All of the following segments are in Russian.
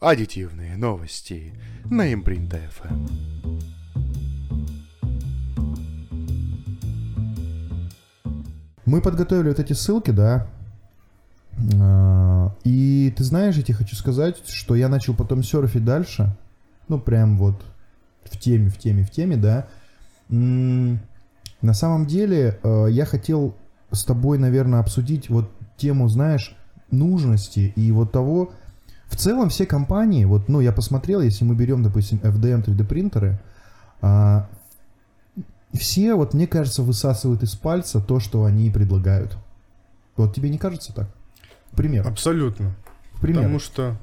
Аддитивные новости на Импринт FM. Мы подготовили вот эти ссылки, да. А, И ты знаешь, я тебе хочу сказать, что я начал потом серфить дальше. Ну, прям вот в теме, в теме, в теме, да. На самом деле, э, я хотел с тобой, наверное, обсудить вот тему, знаешь, нужности и вот того, в целом все компании, вот, ну, я посмотрел, если мы берем, допустим, FDM 3D принтеры, а, все, вот мне кажется, высасывают из пальца то, что они предлагают. Вот тебе не кажется так? Пример. Абсолютно. Пример. Потому что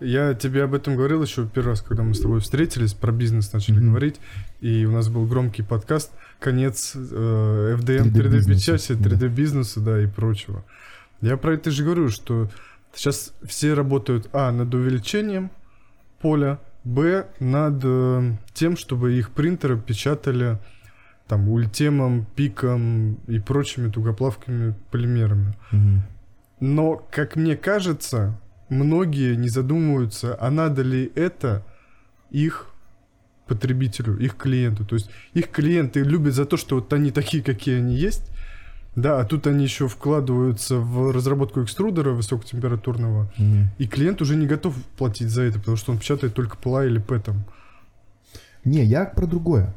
я тебе об этом говорил еще первый раз, когда мы с тобой встретились, про бизнес начали Мгм. говорить, и у нас был громкий подкаст «Конец э, FDM 3D 3D бизнеса, печати, да. 3D бизнеса, да, и прочего». Я про это же говорю, что сейчас все работают, а, над увеличением поля, б, над э, тем, чтобы их принтеры печатали там ультемом, пиком и прочими тугоплавкими полимерами. Мгм. Но, как мне кажется, многие не задумываются, а надо ли это их потребителю, их клиенту. То есть их клиенты любят за то, что вот они такие, какие они есть, да, а тут они еще вкладываются в разработку экструдера высокотемпературного, Мгм. и клиент уже не готов платить за это, потому что он печатает только ПЛА или ПЭТом. Не, я про другое.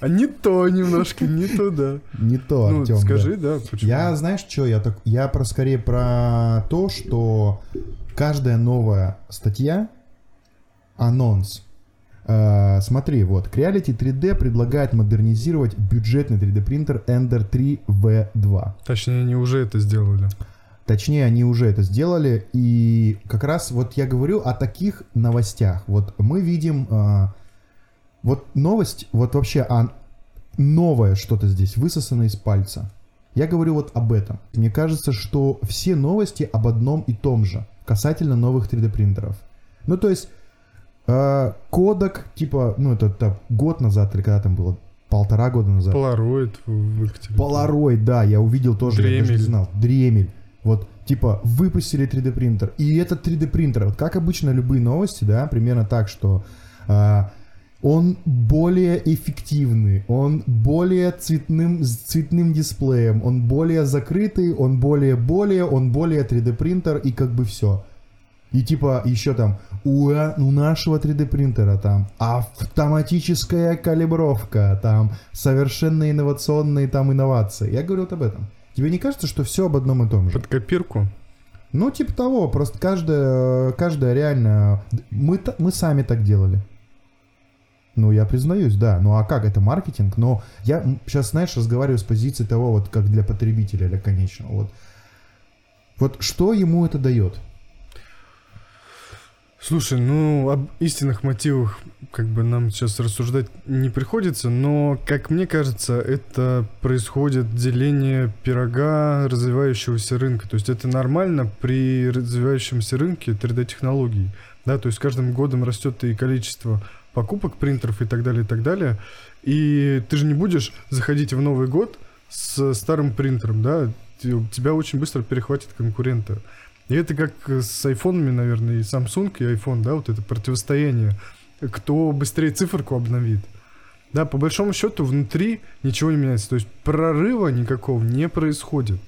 А не то немножко, не то, да. Не то, Ну, Артем, да. скажи, да, почему? Я, знаешь, что, я так, я про скорее про то, что каждая новая статья, анонс. Э, смотри, вот, Creality 3D предлагает модернизировать бюджетный 3D принтер Ender 3 V2. Точнее, они уже это сделали. Точнее, они уже это сделали. И как раз вот я говорю о таких новостях. Вот мы видим... а, вот новость, вот вообще а, новое что-то здесь, высосано из пальца. Я говорю вот об этом. Мне кажется, что все новости об одном и том же касательно новых 3D принтеров. Ну, то есть, кодек, типа, ну, это, это год назад или когда там было, полтора года назад. Полароид выкатили. Полароид, да, я увидел тоже, я даже не Дремель. знал. Дремель. Вот, типа, выпустили 3D принтер. И этот 3D принтер, вот как обычно любые новости, да, примерно так, что а, он более эффективный, он более цветным, с цветным дисплеем, он более закрытый, он более-более, он более 3D принтер и как бы все. И типа еще там у, у нашего 3D принтера там автоматическая калибровка, там совершенно инновационные там инновации. Я говорю вот об этом. Тебе не кажется, что все об одном и том же? Под копирку. Ну, типа того, просто каждая, каждая реально... Мы, мы сами так делали. Ну, я признаюсь, да. Ну, а как? Это маркетинг. Но я сейчас, знаешь, разговариваю с позиции того, вот как для потребителя, для конечного. Вот, вот что ему это дает? Слушай, ну, об истинных мотивах как бы нам сейчас рассуждать не приходится, но, как мне кажется, это происходит деление пирога развивающегося рынка. То есть это нормально при развивающемся рынке 3D-технологий. Да, то есть каждым годом растет и количество покупок принтеров и так далее, и так далее. И ты же не будешь заходить в Новый год с старым принтером, да, Те- тебя очень быстро перехватит конкуренты. И это как с айфонами, наверное, и Samsung, и iPhone, да, вот это противостояние. Кто быстрее циферку обновит. Да, по большому счету внутри ничего не меняется. То есть прорыва никакого не происходит.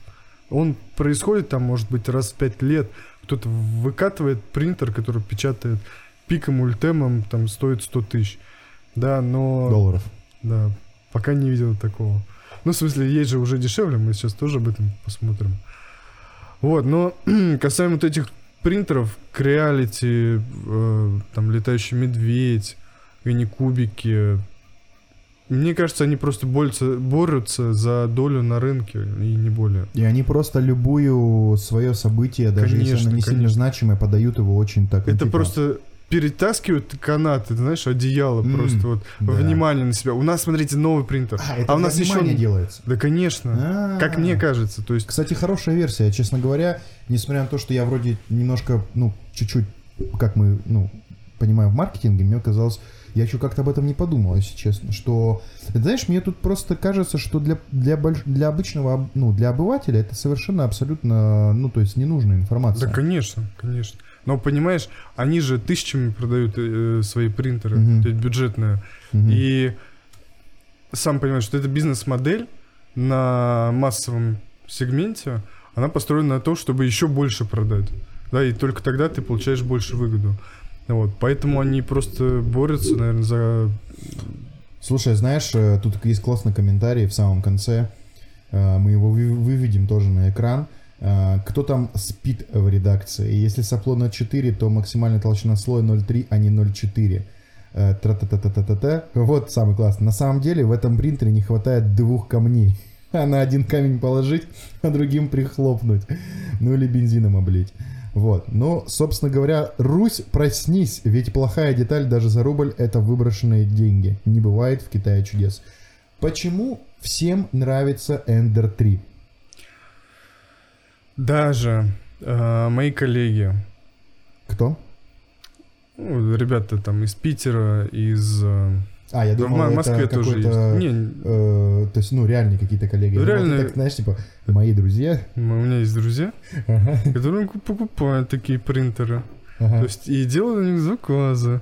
Он происходит там, может быть, раз в пять лет. Кто-то выкатывает принтер, который печатает пиком, ультемом, там стоит 100 тысяч. Да, но... Долларов. Да, пока не видел такого. Ну, в смысле, есть же уже дешевле, мы сейчас тоже об этом посмотрим. Вот, но касаемо вот этих принтеров, Creality, э, там, летающий медведь, кубики, мне кажется, они просто борются, борются за долю на рынке, и не более. И они просто любую свое событие, даже если Конечно, оно не сильно конечно. значимое, подают его очень так. Это типа, просто перетаскивают канаты, знаешь, одеяло М, просто вот, да. внимание на себя. У нас, смотрите, новый принтер. А, это а у нас еще... внимания делается. Да, конечно. Как А. мне кажется, то есть Кстати, хорошая версия, честно говоря, несмотря на то, что я вроде немножко, ну, чуть-чуть, как мы, ну, понимаем в маркетинге, мне казалось Я еще как-то об этом не подумал, если честно, что... Знаешь, мне тут просто кажется, что для, для, больш- для обычного, об- ну, для обывателя это совершенно абсолютно, ну, то есть ненужная информация. Да, конечно, конечно. Но понимаешь, они же тысячами продают э, свои принтеры, Мгм. то есть бюджетные. Мгм. И сам понимаешь, что это бизнес-модель на массовом сегменте, она построена на том, чтобы еще больше продать. Да, и только тогда ты получаешь больше выгоду. Вот, поэтому они просто борются, наверное, за... Слушай, знаешь, э, тут есть классный комментарий в самом конце. Э, Мы его вы- выведем тоже на экран. Э, Кто там спит в редакции? Если сопло 0,4, то максимальная толщина слоя 0,3, а не 0,4. Э, Тра-та-та-та-та-та. Вот самый классный. На самом деле в этом принтере не хватает двух камней. А на один камень положить, а другим прихлопнуть. Ну или бензином облить. Вот. Но, собственно говоря, Русь, проснись, ведь плохая деталь даже за рубль – это выброшенные деньги. Не бывает в Китае чудес. Почему всем нравится Ender 3? Даже э, мои коллеги, Кто? ну, ребята там из Питера, из... э, А, я да, в думал, Мо- это Москве тоже есть. Не, э, то есть, ну, реальные какие-то коллеги. Думал, ты Реальные- так, знаешь, типа, мои друзья. у меня есть друзья, которые покупают такие принтеры. То есть и делают на них заказы.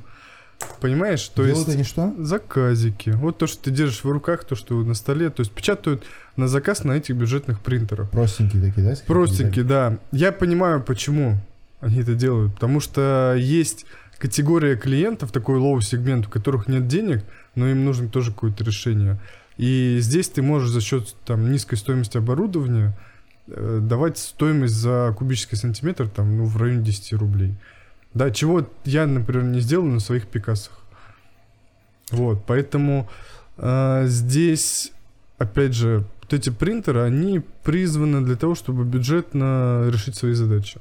Понимаешь? То Делают есть они что? заказики. Вот то, что ты держишь в руках, то, что на столе. То есть печатают на заказ на этих бюджетных принтерах. Простенькие такие, да? Простенькие, да. Я понимаю, почему они это делают. Потому что есть категория клиентов, такой лоу-сегмент, у которых нет денег, но им нужно тоже какое-то решение. И здесь ты можешь за счет там, низкой стоимости оборудования э, давать стоимость за кубический сантиметр там, ну, в районе 10 рублей. Да, чего я, например, не сделал на своих пикассах. Вот, поэтому э, здесь, опять же, вот эти принтеры, они призваны для того, чтобы бюджетно решить свои задачи.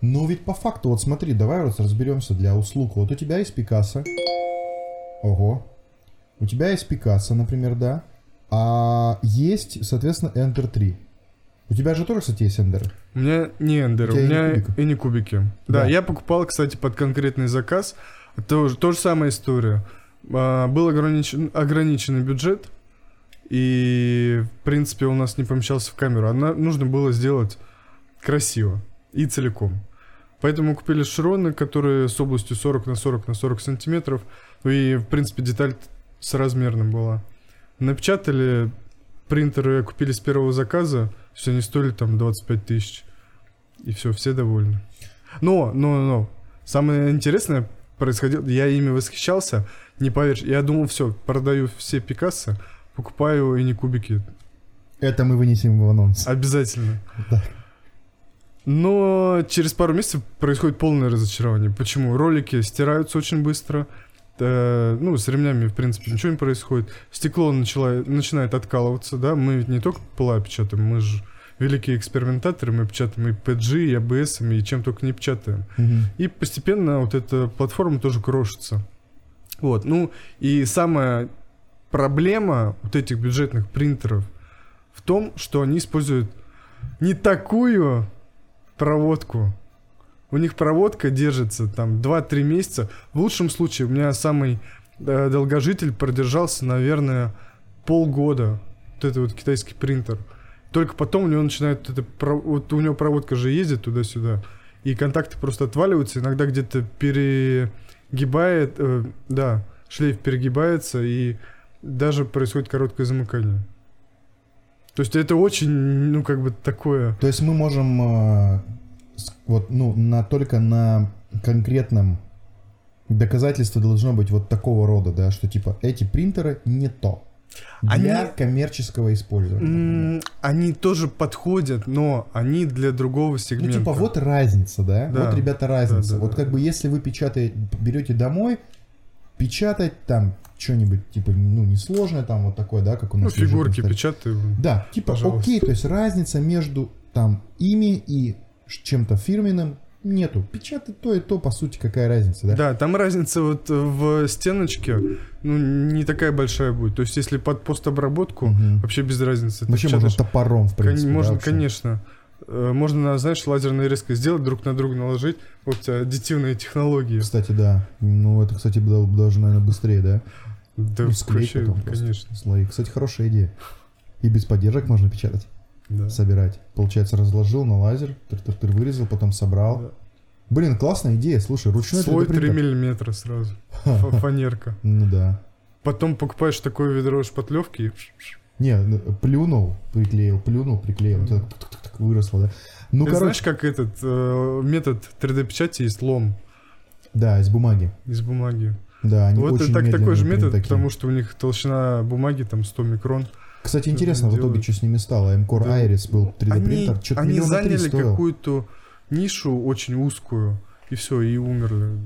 Ну ведь по факту, вот смотри, давай вот разберемся для услуг. Вот у тебя есть Пикассо. Ого. У тебя есть Пикассо, например, да. А есть, соответственно, Enter 3. У тебя же тоже, кстати, есть Ender. У меня не эндер, У у, тебя и не меня и не кубики. Да, Да. я покупал, кстати, под конкретный заказ. Тоже, то же самая история. А, был ограничен, ограниченный бюджет, и, в принципе, у нас не помещался в камеру. Она, нужно было сделать красиво и целиком. Поэтому купили широны, которые с областью 40 на 40 на 40 сантиметров. Ну и, в принципе, деталь соразмерным была. Напечатали принтеры, купили с первого заказа. Все они стоили там 25 тысяч. И все, все довольны. Но, но, но, самое интересное происходило, я ими восхищался, не поверишь, я думал, все, продаю все Пикассо, покупаю и не кубики, Это мы вынесем в анонс. обязательно. Да. Но через пару месяцев происходит полное разочарование. Почему? Ролики стираются очень быстро, э, ну, с ремнями, в принципе, ничего не происходит. Стекло начало, начинает откалываться, да, мы ведь не только ПЛА печатаем, мы же великие экспериментаторы, мы печатаем и PG, и ABS, и чем только не печатаем. Мгм. И постепенно вот эта платформа тоже крошится. Вот, ну и самая проблема вот этих бюджетных принтеров в том, что они используют не такую проводку. У них проводка держится там 2-3 месяца. В лучшем случае у меня самый э, долгожитель продержался, наверное, полгода. Вот это вот китайский принтер. Только потом у него начинает это, вот у него проводка же ездит туда-сюда, и контакты просто отваливаются, иногда где-то перегибает, э, да, шлейф перегибается, и даже происходит короткое замыкание. То есть это очень, ну, как бы такое... То есть мы можем э, вот, ну, на, только на конкретном доказательстве должно быть вот такого рода, да, что типа эти принтеры не то. Для Они- коммерческого использования. М, Они тоже подходят, но они для другого Ну, сегмента. типа, вот разница, да? Да. Вот, ребята, разница. Да, да, вот да. как бы если вы печатаете, берете домой, печатать там что-нибудь, типа, ну, несложное, там вот такое, да, как у Ну, нас на фигурки печатаю. Да, типа, Пожалуйста. окей, то есть разница между там ими и чем-то фирменным нету. Печатать то и то, по сути, какая разница, да? Да, там разница вот в стеночке, ну, не такая большая будет. То есть, если под постобработку, Мгм. вообще без разницы. Вообще можно печатаешь- топором, в Кон- принципе. да, можно, вообще. конечно. Э, Можно, знаешь, лазерной резкой сделать, друг на друга наложить. Вот у тебя аддитивные технологии. Кстати, да. Ну, это, кстати, даже, наверное, быстрее, да? Да, Ну, потом конечно. Слои. Кстати, хорошая идея. И без поддержек можно печатать, Да. собирать. Получается, разложил на лазер, тыр-тыр-тыр вырезал, потом собрал. Да. Блин, классная идея, слушай, ручной Слой 3D 3 принтер. миллиметра сразу. Фа- Фанерка. Ну да. Потом покупаешь такое ведро шпатлевки и Не, ну, плюнул, приклеил, плюнул, приклеил, тебя так выросло, да? Ну, Ты короче, знаешь, как этот э, метод 3D-печати есть лом да, из бумаги. из бумаги? Да, они вот очень это так, такой же метод, такие. потому что у них толщина бумаги там 100 микрон. Кстати, интересно, в итоге, что с ними стало? M-Core Да. Iris был 3D Они, принтер, что-то они заняли какую-то нишу очень узкую, и все, и умерли.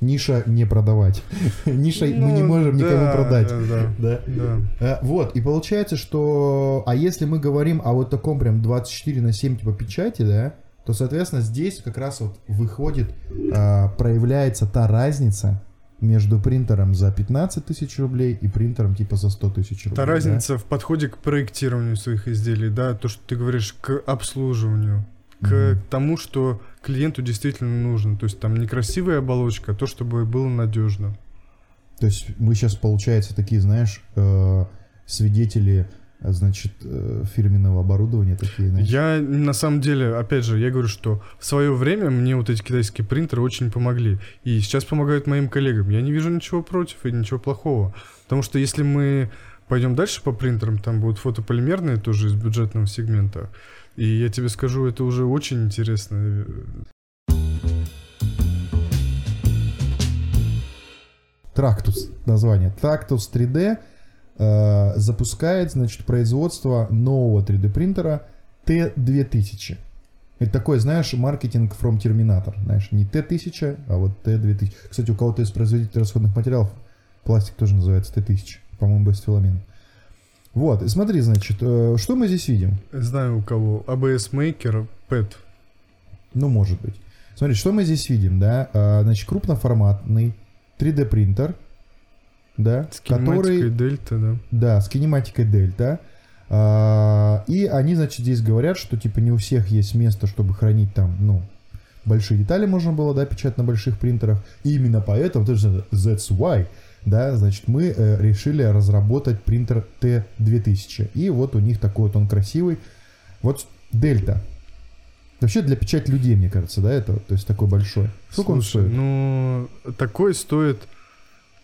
Ниша не продавать. Ниша мы не Ну, можем никому да, продать. Да, да, Да. да. Э, Вот, и получается, что... А если мы говорим о вот таком прям 24 на 7 типа печати, да, то, соответственно, здесь как раз вот выходит, а, проявляется та разница между принтером за 15 тысяч рублей и принтером типа за 100 тысяч рублей. Та да? разница в подходе к проектированию своих изделий, да, то, что ты говоришь, к обслуживанию, к Мгм. тому, что клиенту действительно нужно. То есть там не красивая оболочка, а то, чтобы было надежно. То есть мы сейчас, получается, такие, знаешь, э, свидетели, э, значит, э, фирменного оборудования такие, знаешь. Я на самом деле, опять же, я говорю, что в свое время мне вот эти китайские принтеры очень помогли. И сейчас помогают моим коллегам. Я не вижу ничего против и ничего плохого. Потому что если мы пойдем дальше по принтерам, там будут фотополимерные тоже из бюджетного сегмента. И я тебе скажу, это уже очень интересно. Трактус, название. Трактус 3D э, запускает, значит, производство нового 3D принтера T2000. Это такой, знаешь, маркетинг from Terminator. Знаешь, не T1000, а вот T2000. Кстати, у кого-то из производителей расходных материалов пластик тоже называется T1000. По-моему, без филамент. Вот, и смотри, значит, э, что мы здесь видим? Знаю у кого. ABS Maker, PET. Ну, может быть. Смотри, что мы здесь видим, да? А, Значит, крупноформатный 3D принтер, да, С который, Дельта, да. да, с кинематикой Дельта. А, И они, значит, здесь говорят, что типа не у всех есть место, чтобы хранить там, ну, большие детали можно было, да, печатать на больших принтерах. И именно поэтому, that's why, да, значит, мы э, решили разработать принтер T2000. И вот у них такой вот он красивый. Вот Дельта. Вообще для печати людей, мне кажется, да, это, то есть такой большой. Сколько он Слушай, стоит? Ну, такой стоит,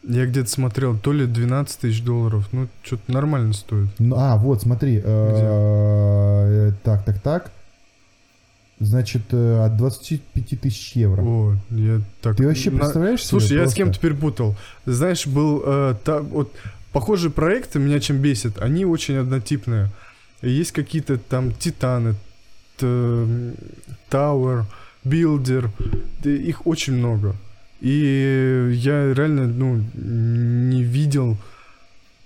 я где-то смотрел, то ли 12 тысяч долларов. Ну, что-то нормально стоит. Ну, а, вот, смотри. э, Так, так, так. Значит, э, от 25 тысяч евро. О, я так... Ты вообще на- представляешь себе Слушай, я с просто? кем-то перепутал. Знаешь, был э, та- вот похожие проекты меня чем бесит. Они очень однотипные. Есть какие-то там Титаны, т- Tower, Builder. Да Их очень много. И я реально, ну, не видел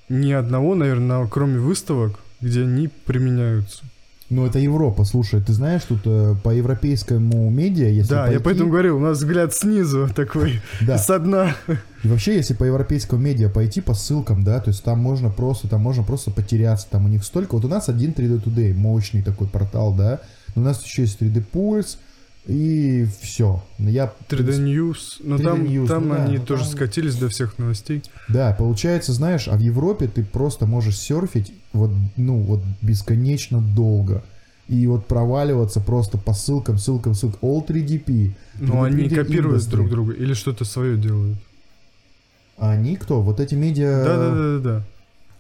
ни одного, наверное, кроме выставок, где они применяются. Ну, это Европа, слушай, ты знаешь, тут э, по европейскому медиа, если да, я пойти- поэтому говорю, у нас взгляд снизу такой, Да. со дна. И вообще, если по европейскому медиа пойти по ссылкам, да, то есть там можно просто, там можно просто потеряться, там у них столько. Вот у нас один 3D Today, мощный такой портал, да. У нас еще есть 3D Pulse, и все. Я 3D News. Но 3D там, News, там ну да, они ну тоже там- скатились до всех новостей. Да, получается, знаешь, а в Европе ты просто можешь серфить вот, ну, вот бесконечно долго. И вот проваливаться просто по ссылкам, ссылкам, ссылкам. All 3DP. Но 3D они копируют Industry. друг друга или что-то свое делают. А они кто? Вот эти медиа... Да, да, да, да, да.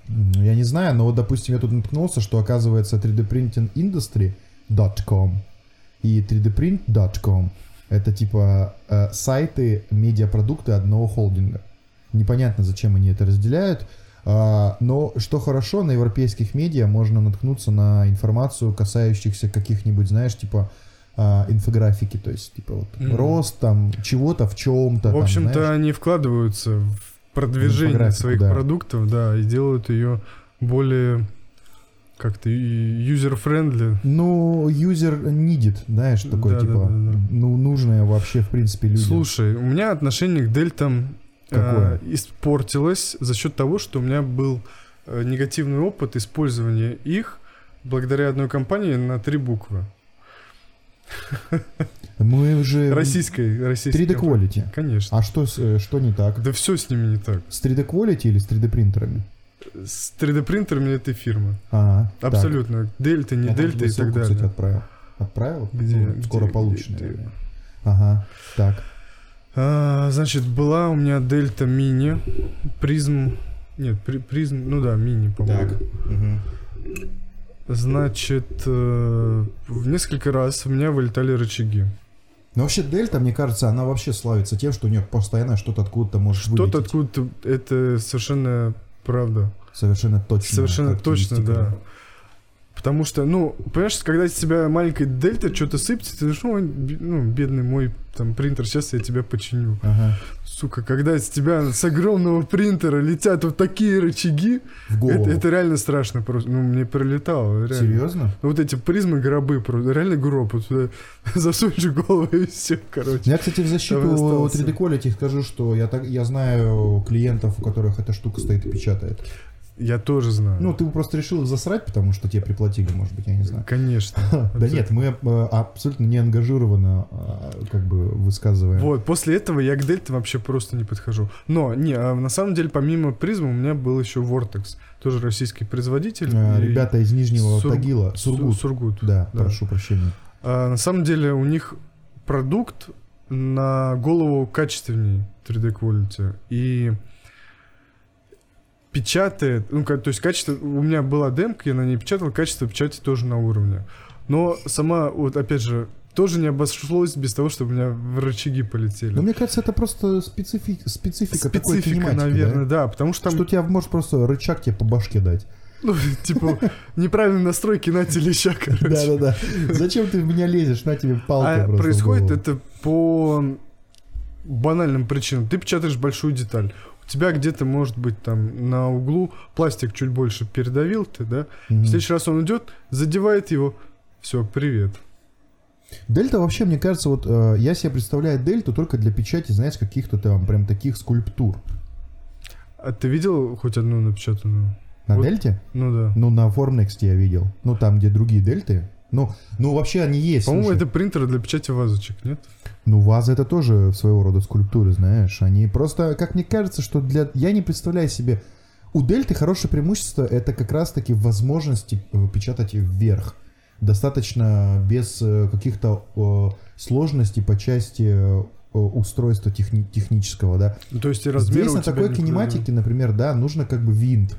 Ну, Я не знаю, но вот, допустим, я тут наткнулся, что оказывается 3D Printing Industry.com и 3dprint.com это типа э, сайты, медиапродукты одного холдинга. Непонятно, зачем они это разделяют. А, но что хорошо, на европейских медиа можно наткнуться на информацию, касающихся каких-нибудь, знаешь, типа а, инфографики, то есть типа вот Мгм. рост там чего-то в чем-то. В общем-то, они вкладываются в продвижение своих да. продуктов, да, и делают ее более как-то user-friendly. Ну, user needed, знаешь, такой, Да, да, типа, да, да. ну, нужное вообще, в принципе, людям. Слушай, у меня отношение к дельтам Какое? э, испортилось за счет того, что у меня был э, негативный опыт использования их благодаря одной компании на три буквы. Мы уже... Российской, российской. 3D компании. Quality. Конечно. А что, э, что не так? Да все с ними не так. С 3D Quality или с 3D принтерами? С 3D принтерами этой фирмы. Так. Абсолютно. Дельта, не Я дельта и так далее. кстати, отправил. Отправил? Где? Ну, Скоро Где? получишь, Где? наверное. Ага, так. А, значит, была у меня дельта мини, призм... Нет, при- призм, ну да, мини, по-моему. Мгм. Значит, э, в несколько раз у меня вылетали рычаги. Но вообще Дельта, мне кажется, она вообще славится тем, что у нее постоянно что-то откуда-то может Что-то вылететь. откуда-то, это совершенно правда. Совершенно точно. Совершенно точно, да. Потому что, ну, понимаешь, когда из тебя маленькая дельта что-то сыпется, ты думаешь, «Ой, бе- ну, бедный мой там принтер, сейчас я тебя починю. Ага. Сука, когда из тебя с огромного принтера летят вот такие рычаги, В это, это реально страшно просто. Ну, мне прилетало, реально. Серьезно? Ну, Вот эти призмы гробы, просто реально гроб, вот сюда засунешь голову и все, короче. Я, кстати, в защиту Там и остался. 3D Quality скажу, что я, так, я знаю клиентов, у которых эта штука стоит и печатает. Я тоже знаю. Ну, ты просто решил их засрать, потому что тебе приплатили, может быть, я не знаю. Конечно. Да нет, мы э, абсолютно не ангажированно э, как бы высказываем. Вот, после этого я к дельте вообще просто не подхожу. Но, не, а на самом деле, помимо призмы, у меня был еще Vortex, тоже российский производитель. Э, Ребята из Нижнего Тагила, Су- Сургут. Сургут. Да, да. прошу прощения. А, на самом деле, у них продукт на голову качественнее 3D Quality. И печатает, ну, то есть качество, у меня была демка, я на ней печатал, качество печати тоже на уровне. Но сама, вот опять же, тоже не обошлось без того, чтобы у меня в рычаги полетели. Но мне кажется, это просто специфи- специфика, такой Специфика, кинематики, наверное, да? да? потому что там, Что у тебя может просто рычаг тебе по башке дать. ну, типа, неправильные настройки на телеща, короче. Да-да-да. Зачем ты в меня лезешь? На тебе палка А происходит это по банальным причинам. Ты печатаешь большую деталь. Тебя где-то, может быть, там на углу пластик чуть больше передавил ты, да? Мгм. В следующий раз он идет, задевает его. Все, привет. Дельта вообще, мне кажется, вот э, я себе представляю дельту только для печати, знаешь, каких-то там прям таких скульптур. А ты видел хоть одну напечатанную? На Вот. дельте? Ну да. Ну, на Formnext я видел. Ну, там, где другие дельты. Ну, ну вообще они есть. По-моему, это принтеры для печати вазочек, нет? Ну, вазы это тоже своего рода скульптуры, знаешь. Они просто, как мне кажется, что для... Я не представляю себе... У дельты хорошее преимущество — это как раз-таки возможности э, печатать вверх. Достаточно без э, каких-то сложностей по части э, устройства техни- технического, да. Ну, то есть и размеры Здесь на такой кинематике, например, да, нужно как бы винт.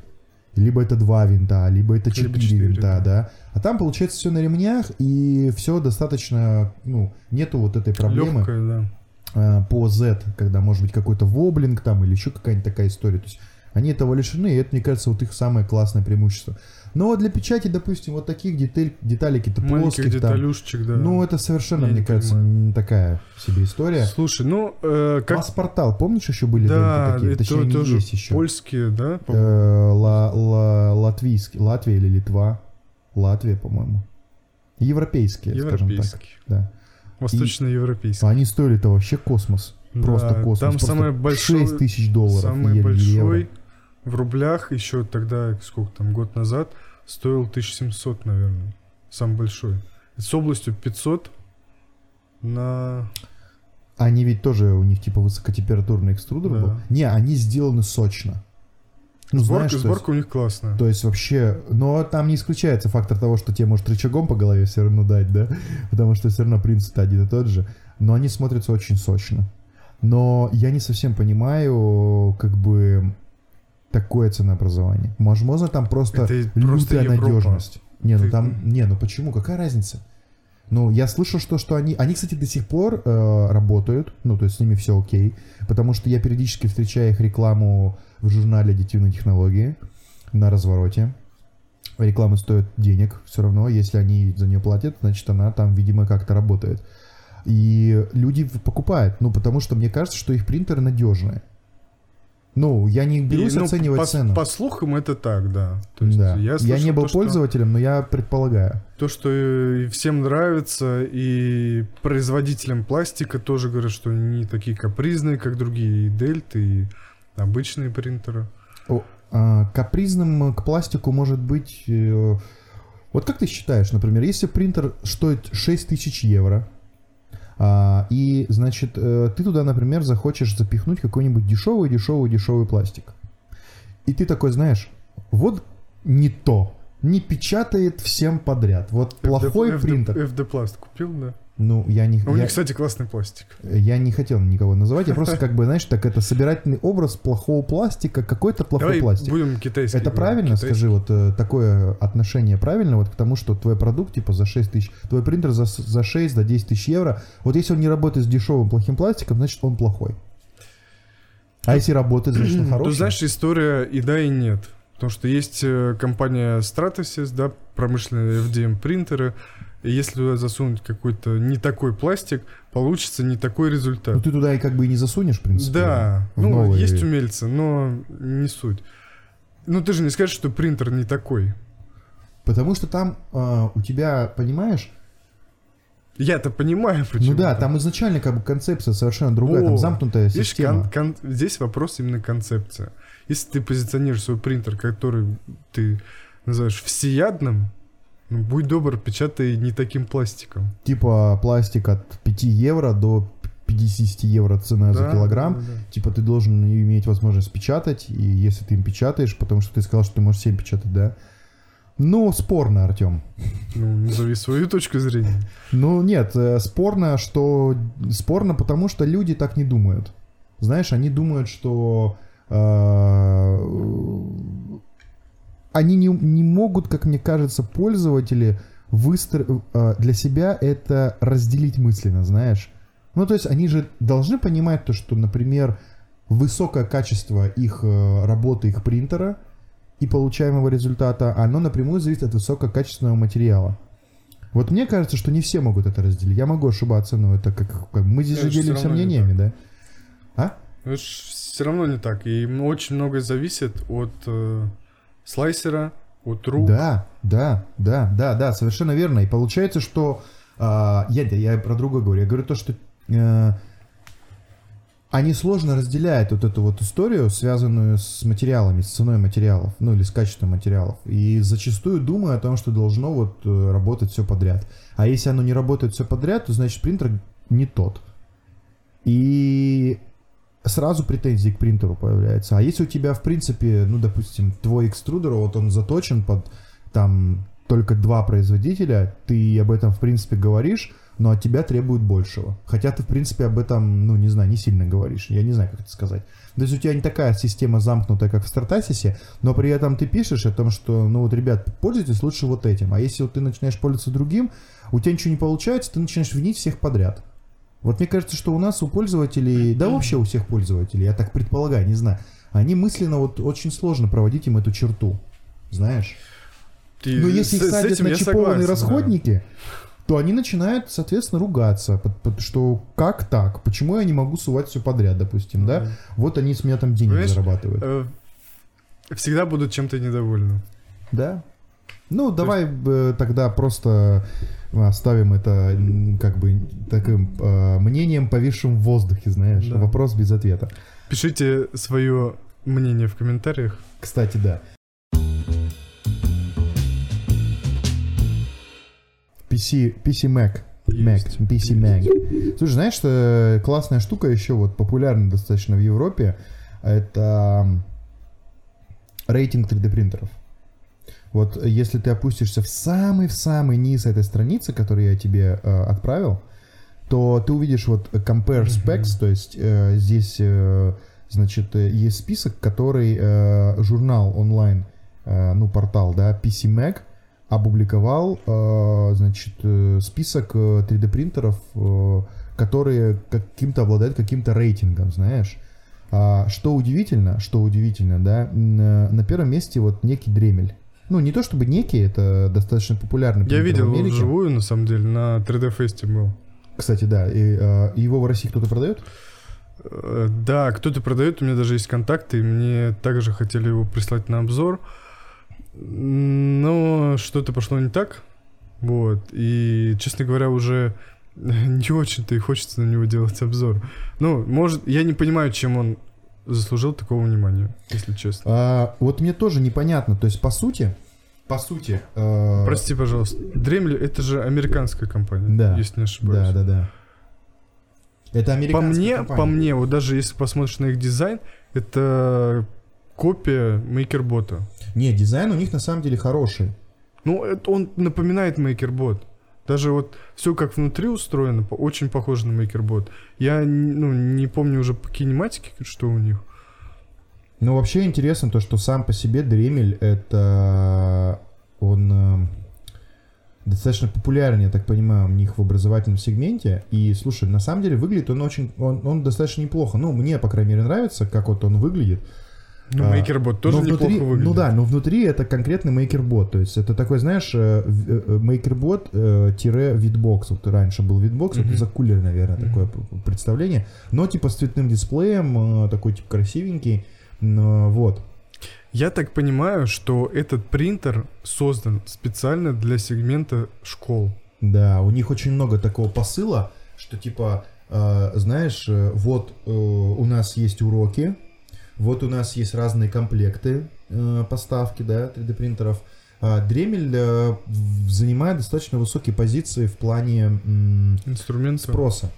Либо это два винта, либо это Либо четыре четыре, винта, да. А там получается все на ремнях, и все достаточно, ну, нету вот этой проблемы Легкое, да. э, по Z, когда может быть какой-то воблинг там или еще какая-нибудь такая история. То есть они этого лишены, и это, мне кажется, вот их самое классное преимущество. Но вот для печати, допустим, вот таких деталь, деталей каких-то плоских там, деталюшечек, да. ну, это совершенно, Я мне не кажется, понимаю. такая себе история. Слушай, ну, э, как... Масс-портал, помнишь, еще были Да, такие? и Точнее, то- они тоже есть еще. польские, да? Э, ла- ла- латвийский, Латвия или Литва? Латвия, по-моему. Европейские, скажем так. Европейские. Да. Восточноевропейские. Они стоили-то вообще космос. Просто Да, космос. Там самое большое... 6 тысяч долларов. Самый большой евро. В рублях еще тогда, сколько там, год назад, стоил 1700, наверное. Самый большой. С областью 500 на... Они ведь тоже, у них типа высокотемпературный экструдер Да. был. Не, они сделаны сочно. Ну, Сборка, знаешь, сборка у них классная. есть, то есть вообще, но там не исключается фактор того, что тебе может рычагом по голове все равно дать, да, потому что все равно принцип один и тот же, но они смотрятся очень сочно. Но я не совсем понимаю, как бы, такое ценообразование. Возможно, там просто Это просто лютая Европа. надежность. Не, ну Ты- там, не, ну почему, какая разница? Ну, я слышал, что, что они, они, кстати, до сих пор э, работают, ну, то есть с ними все окей, потому что я периодически встречаю их рекламу в журнале «Аддитивные технологии» на развороте. Реклама стоит денег все равно, если они за нее платят, значит, она там, видимо, как-то работает. И люди покупают, ну, потому что мне кажется, что их принтеры надежные. Ну, я не берусь И, ну, оценивать по, цену. По слухам это так, да. То есть да. я, Я, не был то, что- пользователем, но я предполагаю. То, что всем нравится, и производителям пластика тоже говорят, что они не такие капризные, как другие и дельты, и обычные принтеры. А, капризным к пластику может быть э, Вот как ты считаешь, например, если принтер стоит 6 тысяч евро, и, значит, э, ты туда, например, захочешь запихнуть какой-нибудь дешевый, дешевый, дешевый пластик. И ты такой, знаешь, вот не то, не печатает всем подряд. Вот плохой FD, принтер. FD Plast купил, да? Ну, я не... У я- них, кстати, классный пластик. Я не хотел никого называть, я просто как бы, знаешь, так это собирательный образ плохого пластика, какой-то плохой Давай пластик. будем китайский. Это правильно, Китайский. скажи, вот э, такое отношение правильно вот к тому, что твой продукт типа за 6 тысяч, твой принтер за, за 6, за 10 тысяч евро, вот если он не работает с дешевым плохим пластиком, значит он плохой. А если работает, значит он хороший? Тут, знаешь, история и да, и нет. Потому что есть э, компания Stratasys, да, промышленные FDM принтеры, и если туда засунуть какой-то не такой пластик, получится не такой Ну результат. ты туда и как бы и не засунешь, в принципе. Да, в ну, новые- есть умельцы, но не суть. Ну, ты же не скажешь, что принтер не такой. Потому что там а, у тебя, понимаешь, Я-то понимаю, почему. ну да, там изначально как бы концепция совершенно другая, там О, замкнутая Видишь, система. кон- кон- здесь вопрос именно концепция. Если ты позиционируешь свой принтер, который ты называешь всеядным, ну, будь добр, печатай не таким пластиком. Типа пластик от 5 евро до 50 евро цена за Да, килограмм. да, да. Типа ты должен иметь возможность печатать, и если ты им печатаешь, потому что ты сказал, что ты можешь 7 печатать, да? Ну, спорно, Артем. Ну, назови свою точку зрения. Ну, нет, э, спорно, что... Спорно, потому что люди так не думают. Знаешь, они думают, что... они не, не могут, как мне кажется, пользователи выстро... э, для себя это разделить мысленно, знаешь. Ну, то есть они же должны понимать то, что, например, высокое качество их э, работы, их принтера и получаемого результата, оно напрямую зависит от высококачественного материала. Вот мне кажется, что не все могут это разделить. Я могу ошибаться, но это как, как мы здесь Это же делимся мнениями, да? А? Это все равно не так. И очень многое зависит от э, слайсера, от рук. Да, да, да, да, да, совершенно верно. И получается, что а, я, я про другое говорю. Я говорю то, что э, они сложно разделяют вот эту вот историю, связанную с материалами, с ценой материалов, ну или с качеством материалов. И зачастую думаю о том, что должно вот э, работать все подряд. А если оно не работает все подряд, то значит принтер не тот. И сразу претензии к принтеру появляются. А если у тебя, в принципе, ну, допустим, твой экструдер, вот он заточен под там только два производителя, ты об этом, в принципе, говоришь, но от тебя требуют большего. Хотя ты, в принципе, об этом, ну, не знаю, не сильно говоришь. Я не знаю, как это сказать. То есть у тебя не такая система замкнутая, как в Стартасисе, но при этом ты пишешь о том, что, ну вот, ребят, пользуйтесь лучше вот этим. А если вот ты начинаешь пользоваться другим, у тебя ничего не получается, ты начинаешь винить всех подряд. Вот мне кажется, что у нас у пользователей, да вообще у всех пользователей, я так предполагаю, не знаю, они мысленно вот очень сложно проводить им эту черту, знаешь. Ты- Но если с- их садят на чипованные согласен, да. расходники, то они начинают, соответственно, ругаться, под- под- что как так, почему я не могу сувать все подряд, допустим, да? Мгм. Вот они с меня там денег Понимаешь, зарабатывают. Э, Всегда будут чем-то недовольны. Да. Ну, давай э, тогда просто оставим это как бы таким э, мнением, повисшим в воздухе, знаешь. Да. Вопрос без ответа. Пишите свое мнение в комментариях. Кстати, да. PC, PC Mac. Mac, Есть. PC Mac. Слушай, знаешь, что классная штука еще вот популярна достаточно в Европе, это рейтинг 3D принтеров. Вот если ты опустишься в самый в самый низ этой страницы, которую я тебе э, отправил, то ты увидишь вот compare specs, то есть э, здесь э, значит э, есть список, который э, журнал онлайн, э, ну портал, да, PC Mac опубликовал, э, значит э, список э, 3D принтеров, э, которые каким-то обладают каким-то рейтингом, знаешь. А, что удивительно, что удивительно, да, на, на первом месте вот некий Дремель. Ну, не то чтобы некий, это достаточно популярный Я видел его вживую, на самом деле, на 3D-фесте был. Кстати, да, и, э, его в России кто-то продает? Э, Да, кто-то продает, у меня даже есть контакты, и мне также хотели его прислать на обзор. Но что-то пошло не так. Вот. И, честно говоря, уже не очень-то и хочется на него делать обзор. Ну, может, я не понимаю, чем он заслужил такого внимания, если честно. А, вот мне тоже непонятно. То есть, по сути, по сути... э, Прости, пожалуйста. Дремель это же американская компания, Да. если не ошибаюсь. Да, да, да. Это По американская мне, компания. по мне, вот даже если посмотришь на их дизайн, это копия MakerBot. Не, дизайн у них на самом деле хороший. Ну, это он напоминает MakerBot. Даже вот все как внутри устроено, очень похоже на MakerBot. Я ну, не помню уже по кинематике, что у них. Ну, вообще интересно то, что сам по себе Дремель это он э, достаточно популярен, я так понимаю, у них в образовательном сегменте. И слушай, на самом деле выглядит он очень, он, он достаточно неплохо. Ну, мне, по крайней мере, нравится, как вот он выглядит. Ну, А, MakerBot тоже внутри- неплохо выглядит. Ну да, но внутри это конкретный MakerBot. То есть это такой, знаешь, э, э, э, тире Vidbox. Вот раньше был Vidbox, Мгм. вот за кулер, наверное, Мгм. такое представление. Но типа с цветным дисплеем, такой типа красивенький. Вот. Я так понимаю, что этот принтер создан специально для сегмента школ. Да, у них очень много такого посыла, что типа, э, знаешь, вот э, у нас есть уроки, вот у нас есть разные комплекты э, поставки, да, 3D принтеров. А Дремель э, занимает достаточно высокие позиции в плане Инструменты. спроса.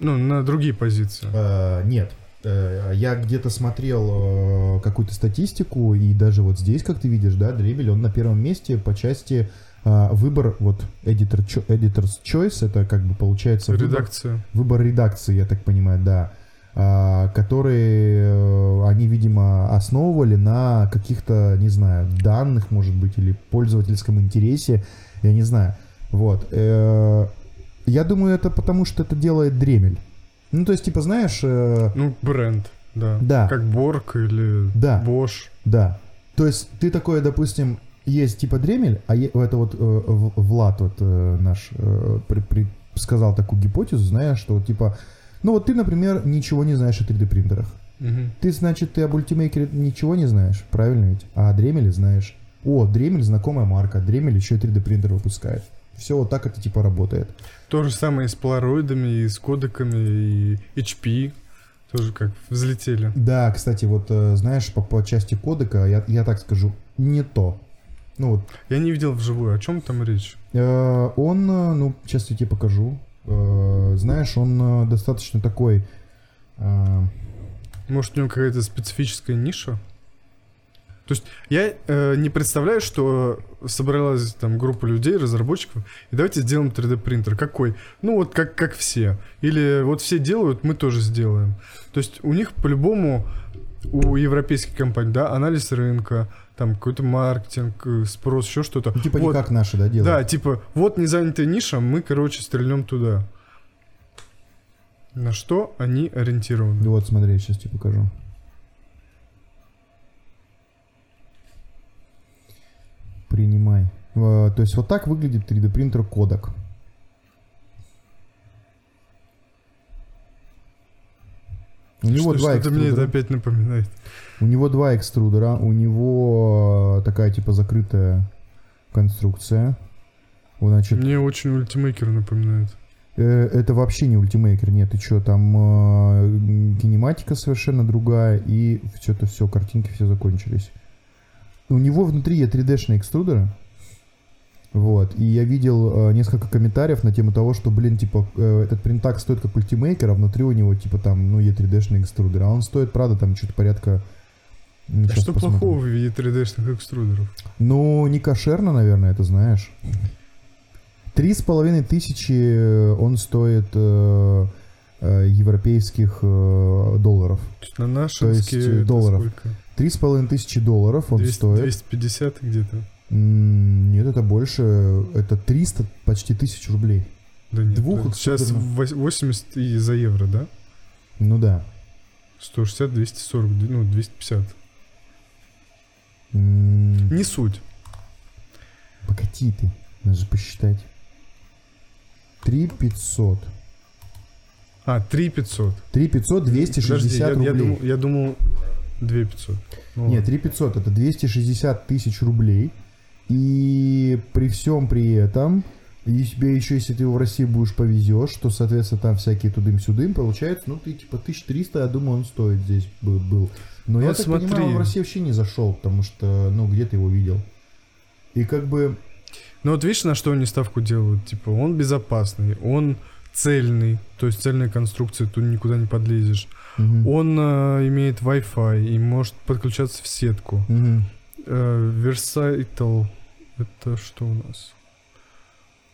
Ну, на другие позиции. Э, нет. Э, Я где-то смотрел э, какую-то статистику, и даже вот здесь, как ты видишь, да, Дребель, он на первом месте по части э, выбор, вот, editor, editor's choice, это как бы получается выбор, Редакция. выбор редакции, я так понимаю, да, а, которые э, они, видимо, основывали на каких-то, не знаю, данных, может быть, или пользовательском интересе, я не знаю. Вот. Э, Я думаю, это потому, что это делает Дремель. Ну, то есть, типа, знаешь, э, Ну, бренд, да. Да. Как Борг или Да. Bosch. да. То есть, ты такой, допустим, есть типа Дремель, а е- это вот э, Влад, вот э, наш, э, при- при- сказал такую гипотезу, знаешь, что типа, ну вот ты, например, ничего не знаешь о 3D принтерах. Мгм. Ты, значит, ты об ультимейкере ничего не знаешь, правильно ведь? А о Дремеле знаешь. О, Дремель знакомая марка, Дремель еще и 3D принтер выпускает. Все вот так это типа работает. То же самое и с полароидами, и с кодеками, и HP. Тоже как взлетели. Да, кстати, вот э, знаешь, по, по части кодека, я, я так скажу, не то. Ну вот, Я не видел вживую. О чем там речь? э, он, э, ну, сейчас я тебе покажу. Э, знаешь, он э, достаточно такой... э, Может, у него какая-то специфическая ниша? То есть я э, не представляю, что собралась там группа людей, разработчиков, и давайте сделаем 3D принтер. Какой? Ну вот как, как все. Или вот все делают, мы тоже сделаем. То есть у них по-любому, у европейских компаний, да, анализ рынка, там какой-то маркетинг, э, спрос, еще что-то. ну, типа Вот. не как наши, да, делают? Да, типа, вот незанятая ниша, мы, короче, стрельнем туда. На что они ориентированы? Вот, смотри, сейчас тебе покажу. Принимай. Э, То есть вот так выглядит 3D принтер Kodak. У него Что- два Что-то мне это опять напоминает. У него два экструдера, у него э, такая типа закрытая конструкция. Значит, Мне очень ультимейкер напоминает. Э, Это вообще не ультимейкер, нет, ты что, там э, кинематика совершенно другая, и что-то все, картинки все закончились. У него внутри 3D-шные экструдеры, вот, и я видел э, несколько комментариев на тему того, что, блин, типа, э, этот принтак стоит как ультимейкер, а внутри у него, типа, там, ну, E3D-шный экструдер, а он стоит, правда, там, что-то порядка... А щас что посмотрим. плохого в виде 3D-шных экструдеров? Ну, не кошерно, наверное, это знаешь. Три с половиной тысячи э, он стоит э, э, европейских э, долларов. То есть на нашинские... есть, э, это долларов. Три с половиной тысячи долларов он 200 стоит. 250 где-то? Нет, это больше. Это 300 почти тысяч рублей. Да нет. Двух это Сейчас экструдерных. вось- 80 и за евро, да? Ну да. 160, 240, ну 250. М, Не суть. Покати ты. Надо же посчитать. 3 500. А, 3 500. 3 500, 260 Подожди, я, я рублей. думал, я думал 2 500. Ну, Нет, ладно. 3 500 это 260 тысяч рублей. И при всем при этом, и тебе еще, если ты его в России будешь повезешь, то, соответственно, там всякие тудым-сюдым, получается, ну, ты типа 1300, я думаю, он стоит здесь бы- был. Но я Вот так смотри. понимаю, он в России вообще не зашел, потому что, ну, где ты его видел? И как бы... Ну вот видишь, на что они ставку делают? Типа, он безопасный, он цельный, то есть цельная конструкция, тут никуда не подлезешь. мгм, Он э, имеет Wi-Fi и может подключаться в сетку. мгм. Э, Versatile, это что у нас?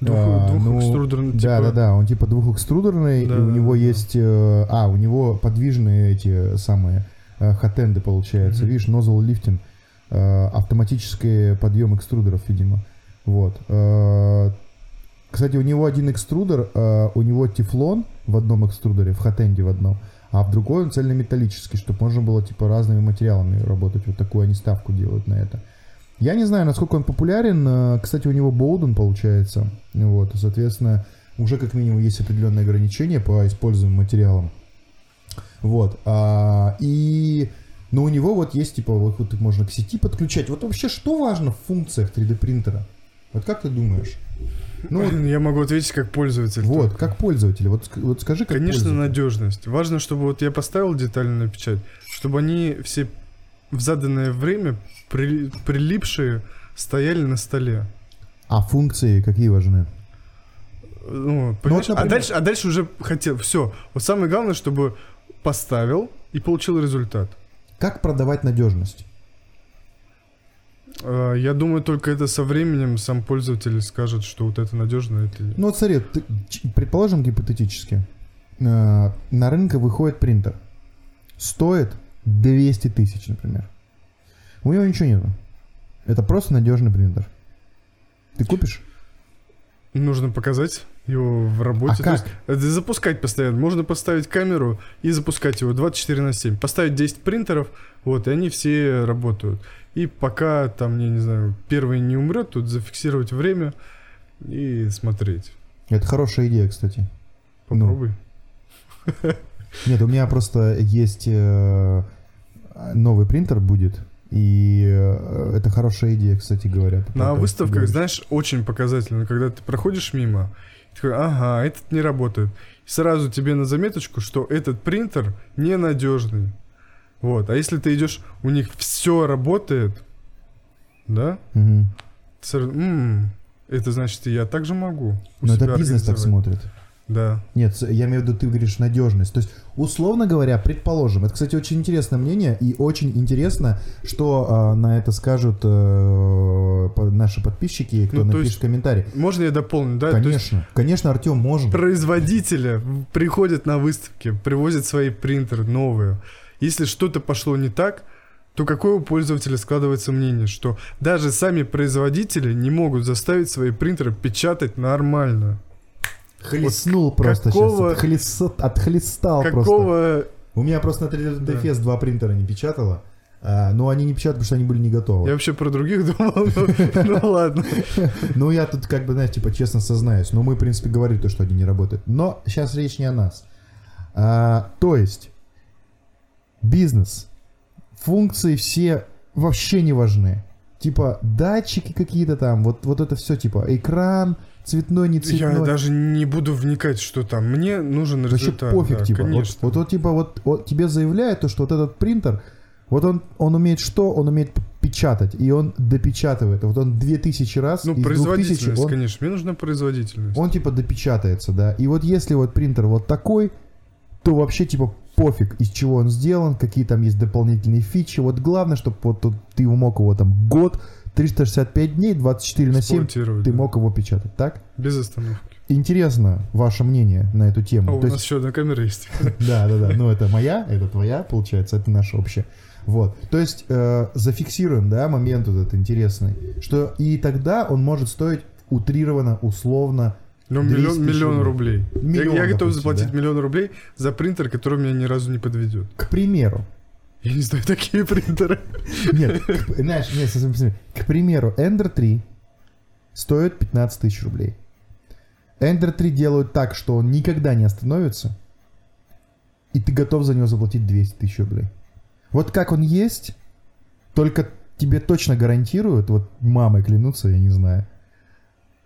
А, Двух, ну, двухэкструдерный, Да, типа- да, да, он типа двухэкструдерный, Да, и у да, него да, да. есть... э, а, у него подвижные эти самые хатенды, получается. Мгм. Видишь, нозл лифтинг, э, автоматический подъем экструдеров, видимо. Вот. Э, Кстати, у него один экструдер, э, у него тефлон в одном экструдере, в хатенде в одном, а в другой он цельнометаллический, чтобы можно было типа разными материалами работать. Вот такую они ставку делают на это. Я не знаю, насколько он популярен. э, Кстати, у него Боуден получается. Вот, соответственно, уже как минимум есть определенные ограничения по используемым материалам. Вот. а, и... Но у него вот есть, типа, вот, вот можно к сети подключать. Вот вообще, что важно в функциях 3D принтера? Вот как ты думаешь? Ну, вот, Я могу ответить как пользователь. вот, только. как пользователь. Вот, вот скажи, как Конечно, пользователь. надежность. Важно, чтобы вот я поставил детально на печать, чтобы они все в заданное время при- прилипшие стояли на столе. А функции какие важны? Ну, понимаешь? например- а, дальше, а дальше уже хотел. Все. Вот самое главное, чтобы поставил и получил результат. Как продавать надежность? Э, Я думаю, только это со временем сам пользователь скажет, что вот это надежно, это нет. Ну вот смотри, ты- предположим гипотетически, э, на рынок выходит принтер. Стоит 200 тысяч, например. У него ничего нету. Это просто надежный принтер. Ты купишь? Нужно показать его в работе. А То как? есть, это запускать постоянно. Можно поставить камеру и запускать его 24 на 7. Поставить 10 принтеров, вот, и они все работают. И пока там, я не знаю, первый не умрет, тут зафиксировать время и смотреть. Это хорошая идея, кстати. Ну. Попробуй. Нет, у меня просто есть э, новый принтер будет. И э, это хорошая идея, кстати говоря. На выставках, говоришь. знаешь, очень показательно, когда ты проходишь мимо, такой, ага, этот не работает. И сразу тебе на заметочку, что этот принтер ненадежный. Вот. А если ты идешь, у них все работает, да? Мгм. Ты сразу, «М, это значит, и я также могу. Но это бизнес так организовать». смотрит. Да. Нет, я имею в виду, ты говоришь надежность. То есть, условно говоря, предположим, это, кстати, очень интересное мнение, и очень интересно, что а, на это скажут э, наши подписчики, кто Ну, напишет есть, комментарий. Можно я дополню, да? То есть Конечно, конечно, Артем, можем. производители приходят на выставки, привозят свои принтеры новые. Если что-то пошло не так, то какое у пользователя складывается мнение, что даже сами производители не могут заставить свои принтеры печатать нормально. Хлестнул просто какого- сейчас, отхлест- отхлестал просто. Какого... У меня просто на 3D Да. Fest два принтера не печатало, а, но они не печатают, потому что они были не готовы. Я вообще про других думал, ну, ну ладно. Ну, я тут, как бы, знаешь, типа, честно сознаюсь. Но мы, в принципе, говорили то, что они не работают. Но сейчас речь не о нас. А, то есть, бизнес, функции все вообще не важны. Типа, датчики какие-то там, вот, вот это все, типа, экран, цветной, не цветной. Я даже не буду вникать, что там. Мне нужен Вообще результат. пофиг, да, типа. Вот, Конечно. вот, вот, типа, вот, вот тебе заявляют то, что вот этот принтер, вот он, он умеет что? Он умеет печатать, и он допечатывает. Вот он 2000 раз Ну, из 2000 производительность, он конечно. Мне нужна производительность. он типа допечатается, да. И вот если вот принтер вот такой, то вообще типа пофиг, из чего он сделан, какие там есть дополнительные фичи. Вот главное, чтобы вот тут ты мог его там год, 365 дней, 24 на 7, Эксплуатировать, ты мог его печатать, так? Без остановки. Интересно ваше мнение на эту А тему. у То нас есть, еще одна камера есть. да, да, да. Ну, это моя, это твоя, получается, это наша общая. Вот. То есть э, зафиксируем, да, момент вот этот интересный, что и тогда он может стоить утрированно, условно, Ну, 200 миллион, миллион рублей. рублей. Я- Миллион, я, готов допустим, заплатить да? миллион рублей за принтер, который меня ни разу не подведет. к примеру, Я не знаю такие принтеры. Нет, знаешь, нет, к примеру, Ender 3 стоит 15 тысяч рублей. Ender 3 делают так, что он никогда не остановится, и ты готов за него заплатить 200 тысяч рублей. Вот как он есть, только тебе точно гарантируют, вот мамой клянутся, я не знаю,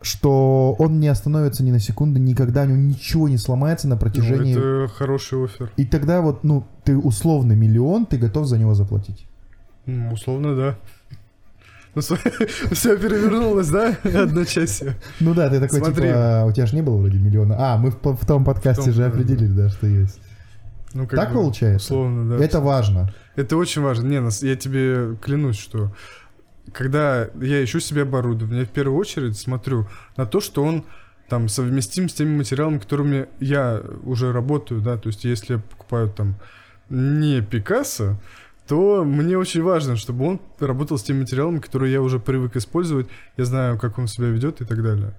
что он не остановится ни на секунду, никогда у него ничего не сломается на Ну, протяжении... это хороший офер. И тогда вот, ну, ты условно миллион, ты готов за него заплатить. Ну, условно, да. Ну, все перевернулось, да? Одночасье. Ну да, ты такой, Смотри. типа, у тебя же не было вроде миллиона. А, мы в, в том подкасте В том, же да. определили, да, что есть. Ну, как Так бы, получается? Условно, да. Это важно. Это очень важно. Не, я тебе клянусь, что когда я ищу себе оборудование, я в первую очередь смотрю на то, что он там совместим с теми материалами, которыми я уже работаю, да, то есть если я покупаю там не Пикассо, то мне очень важно, чтобы он работал с теми материалами, которые я уже привык использовать, я знаю, как он себя ведет и так далее.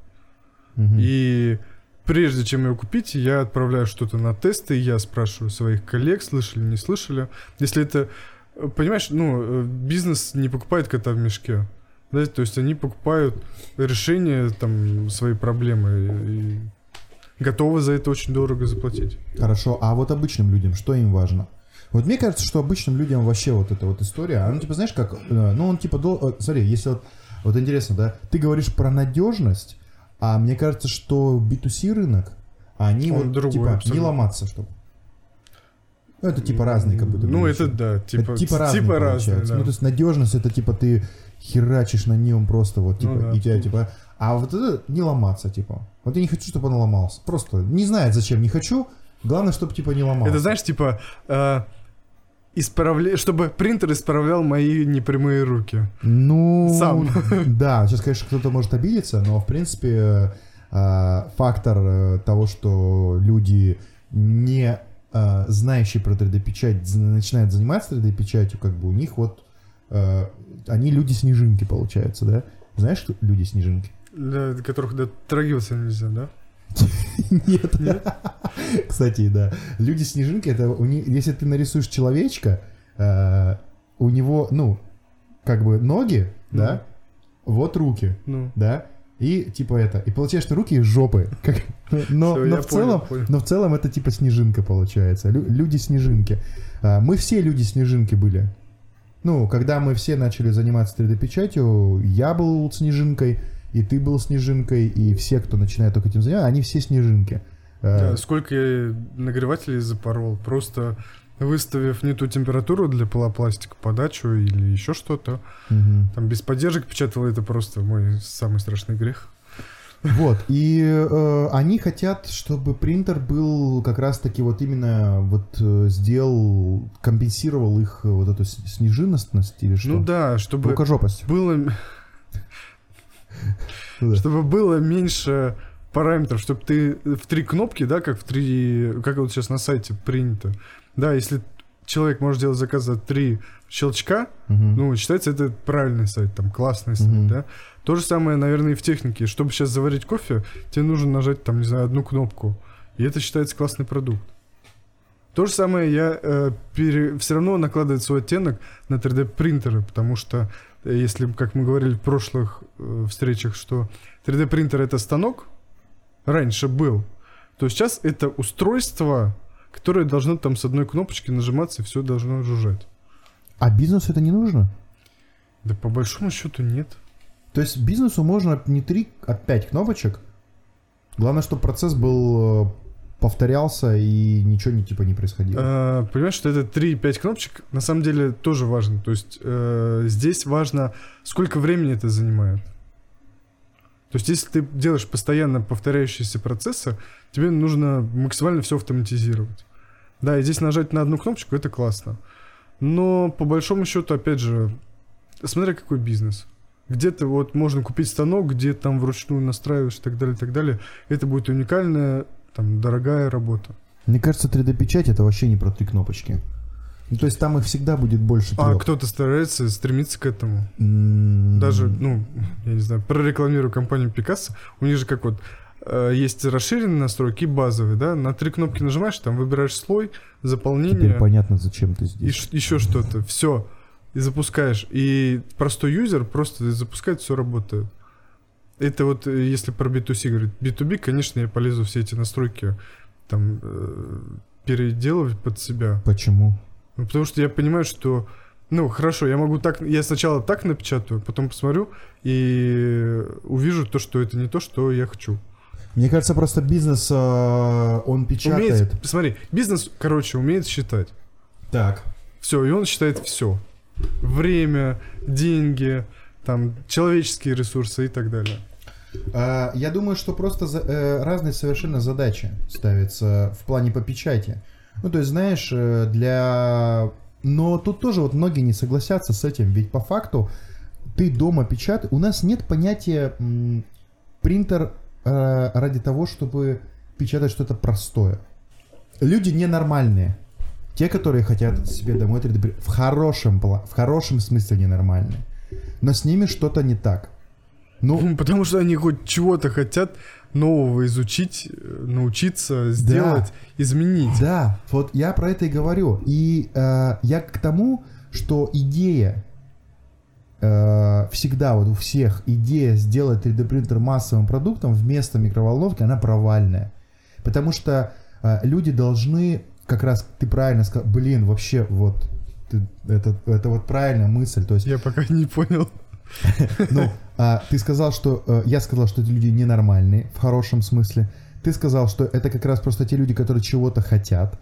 Мгм. И прежде чем его купить, я отправляю что-то на тесты, я спрашиваю своих коллег, слышали, не слышали. Если это, понимаешь, ну, э, бизнес не покупает кота в мешке. Да, то есть они покупают решение там своей проблемы и готовы за это очень дорого заплатить. Хорошо, а вот обычным людям, что им важно? Вот мне кажется, что обычным людям вообще вот эта вот история, она типа, знаешь, как, э, ну он типа, дол- э, смотри, если вот, вот интересно, да, ты говоришь про надежность, а мне кажется, что B2C рынок, они Он вот другой типа не абсолютно. ломаться, чтобы. Ну, это типа разные, как будто бы Ну, это да, типа, Это типа разные, типа разные, получается. да. Ну, то есть надежность это типа ты херачишь на нем просто вот, типа, Ну да. и тебя типа... А вот это не ломаться, типа. Вот я не хочу, чтобы он ломался. Просто не знает, зачем, не хочу. Главное, чтобы типа не ломался. Это знаешь, типа, э, исправля- чтобы принтер исправлял мои непрямые руки. Ну, Сам. Да, сейчас, конечно, кто-то может обидеться, но, в принципе, э, фактор э, того, что люди не э, знающие про 3D-печать з- начинают заниматься 3D-печатью, как бы у них вот... э, Они люди-снежинки, получается, да? Знаешь, что люди-снежинки? Для которых дотрагиваться нельзя, да? Нет. Кстати, да. Люди-снежинки, это у них, если ты нарисуешь человечка, э, у него, ну, как бы ноги, да, вот руки, Ну, да, и типа это, и получаешь ты руки из жопы. Как- но, Всё, но в понял, целом, понял. но в целом это типа снежинка получается. Лю- люди-снежинки. А, Мы все люди-снежинки были. Ну, когда мы все начали заниматься 3D-печатью, я был снежинкой, и ты был снежинкой, и все, кто начинает только этим заниматься, они все снежинки. Э, да, сколько я нагревателей запорол, просто выставив не ту температуру для полопластика, подачу или еще что-то. мгм. Там без поддержек печатал, это просто мой самый страшный грех. Вот, и э, они хотят, чтобы принтер был как раз-таки вот именно вот э, сделал, компенсировал их э, вот эту снежинностность или что? Ну да, чтобы Рукожопость. было, чтобы было меньше параметров, чтобы ты в три кнопки, да, как в три, как вот сейчас на сайте принято. Да, если человек может делать заказ за три щелчка, Мгм. ну, считается это правильный сайт, там, классный сайт, Мгм. да. То же самое, наверное, и в технике. Чтобы сейчас заварить кофе, тебе нужно нажать, там, не знаю, одну кнопку. И это считается классный продукт. То же самое я э, все равно накладывает свой оттенок на 3D-принтеры, потому что э, если, как мы говорили в прошлых э, встречах, что 3D-принтер это станок, раньше был, то сейчас это устройство, которое должно там с одной кнопочки нажиматься, и все должно жужжать. А бизнесу это не нужно? Да по большому счету нет. То есть бизнесу можно не три, а пять кнопочек. Главное, чтобы процесс был э, повторялся и ничего не типа не происходило. А, понимаешь, что это 3-5 кнопочек на самом деле тоже важно. То есть э, здесь важно, сколько времени это занимает. То есть если ты делаешь постоянно повторяющиеся процессы, тебе нужно максимально все автоматизировать. Да, и здесь нажать на одну кнопочку это классно. Но по большому счету, опять же, смотря какой бизнес. Где-то вот можно купить станок, где там вручную настраиваешь и так далее, и так далее. Это будет уникальная, там, дорогая работа. Мне кажется, 3D-печать это вообще не про три кнопочки. Ну, то есть там их всегда будет больше А трех. кто-то старается стремиться к этому. М, Даже, ну, я не знаю, прорекламирую компанию Picasso. У них же как вот э, есть расширенные настройки и базовые, да? На три кнопки нажимаешь, там выбираешь слой, Теперь заполнение понятно, зачем ты и здесь. ш- еще что-то. Все. И запускаешь. И простой юзер просто запускает, все работает. Это вот, э, если про B2C говорить. B2B, конечно, я полезу все эти настройки там э, переделывать под себя. Почему? Ну, потому что я понимаю, что, ну, хорошо, я могу так, я сначала так напечатаю, потом посмотрю и увижу то, что это не то, что я хочу. Мне кажется, просто бизнес, э, он печатает. Умеет, смотри, бизнес, короче, умеет считать. Так. Все, и он считает все. Время, деньги, там человеческие ресурсы и так далее. А, Я думаю, что просто э, разные совершенно задачи ставятся в плане по печати. Ну, то есть, знаешь, э, для... Но тут тоже вот многие не согласятся с этим, ведь по факту ты дома печатаешь... У нас нет понятия принтер э, ради того, чтобы печатать что-то простое. Люди ненормальные. Те, которые хотят себе домой 3D при- в хорошем, в хорошем смысле ненормальные. Но с ними что-то не так. Ну, Потому что они хоть чего-то хотят нового изучить, э, научиться, сделать, изменить. Да, вот я про это и говорю. И э, я к тому, что идея э, всегда вот у всех идея сделать 3D принтер массовым продуктом вместо микроволновки, она провальная. Потому что э, люди должны, как раз ты правильно сказал, блин, вообще вот ты- это, это вот правильная мысль. То есть Я пока не понял. ну, а, ты сказал, что... э, я сказал, что эти люди ненормальные, в хорошем смысле. Ты сказал, что это как раз просто те люди, которые чего-то хотят.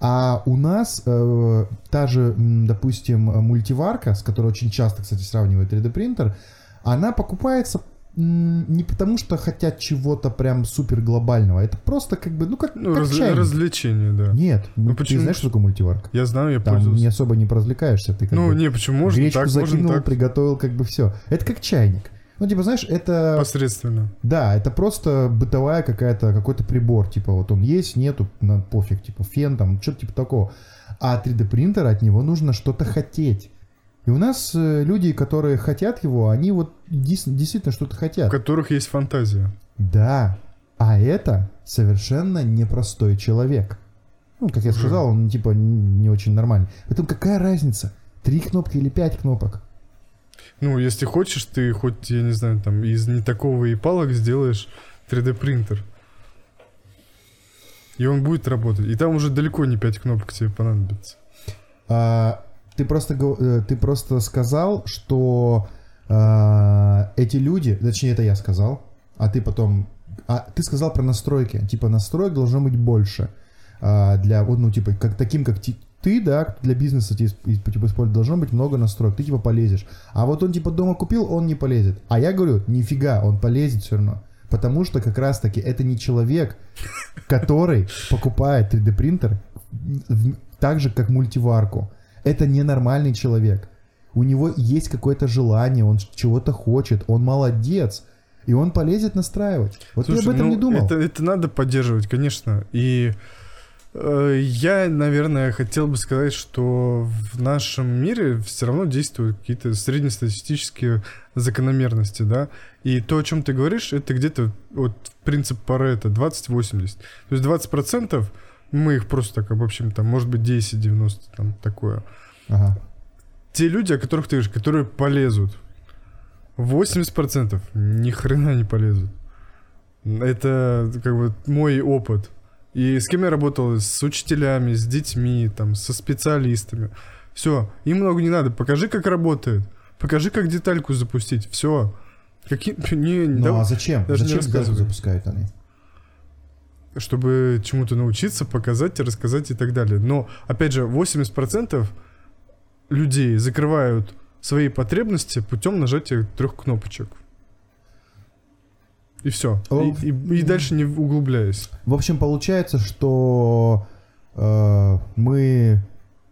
А у нас э, та же, допустим, мультиварка, с которой очень часто, кстати, сравнивают 3D принтер, она покупается не потому, что хотят чего-то прям супер глобального. Это просто как бы, ну как, Ну, как раз- чайник. развлечение, да. Нет, ну, ты почему? знаешь, что такое мультиварка? Я знаю, я Там пользовался. не особо не поразвлекаешься. Ты как Ну, бы не, почему можно гречку так, можно закинул, так. приготовил, как бы все. Это как чайник. Ну, типа, знаешь, это... Посредственно. Да, это просто бытовая какая-то, какой-то прибор, типа вот он есть, нету, на пофиг, типа фен там, что-то типа такого. А 3D принтер от него нужно что-то хотеть. И у нас э, люди, которые хотят его, они вот действительно что-то У хотят. которых есть фантазия. Да, а это совершенно непростой человек. Ну, как я сказал, он типа не очень нормальный. Поэтому какая разница? Три кнопки или пять кнопок? Ну, если хочешь, ты хоть, я не знаю, там, из не такого и палок сделаешь 3D принтер. И он будет работать. И там уже далеко не 5 кнопок тебе понадобится. А, ты просто э, ты просто сказал, что а, эти люди, точнее это я сказал, а ты потом, а ты сказал про настройки, типа настроек должно быть больше а, для вот ну типа как таким как ты, да, для бизнеса ти- типа использовать должно быть много настроек, ты типа полезешь. А вот он типа дома купил, он не полезет. А я говорю, нифига, он полезет все равно. Потому что как раз таки это не человек, который покупает 3D принтер в- так же, как мультиварку. Это ненормальный человек. У него есть какое-то желание, он чего-то хочет, он молодец. И он полезет настраивать. Вот Слушай, ты об этом ну, не думал. Это, это надо поддерживать, конечно. И э, я, наверное, хотел бы сказать, что в нашем мире все равно действуют какие-то среднестатистические закономерности, да. И то, о чем ты говоришь, это где-то вот принцип Паретта 20-80. То есть 20% мы их просто так обобщим, там, может быть, 10-90, там, такое. Ага. Те люди, о которых ты говоришь, которые полезут, 80% ни хрена не полезут. Это как бы мой опыт. И с кем я работал? С учителями, с детьми, там, со специалистами. Все, им много не надо. Покажи, как работает. Покажи, как детальку запустить. Все. Какие... Не, Ну да- а зачем? не зачем рассказывай. запускают они? Чтобы чему-то научиться, показать, рассказать и так далее. Но, опять же, 80% людей закрывают свои потребности путем нажатия трех кнопочек. И все. И, и- и дальше не углубляясь. В общем, получается, что э, мы,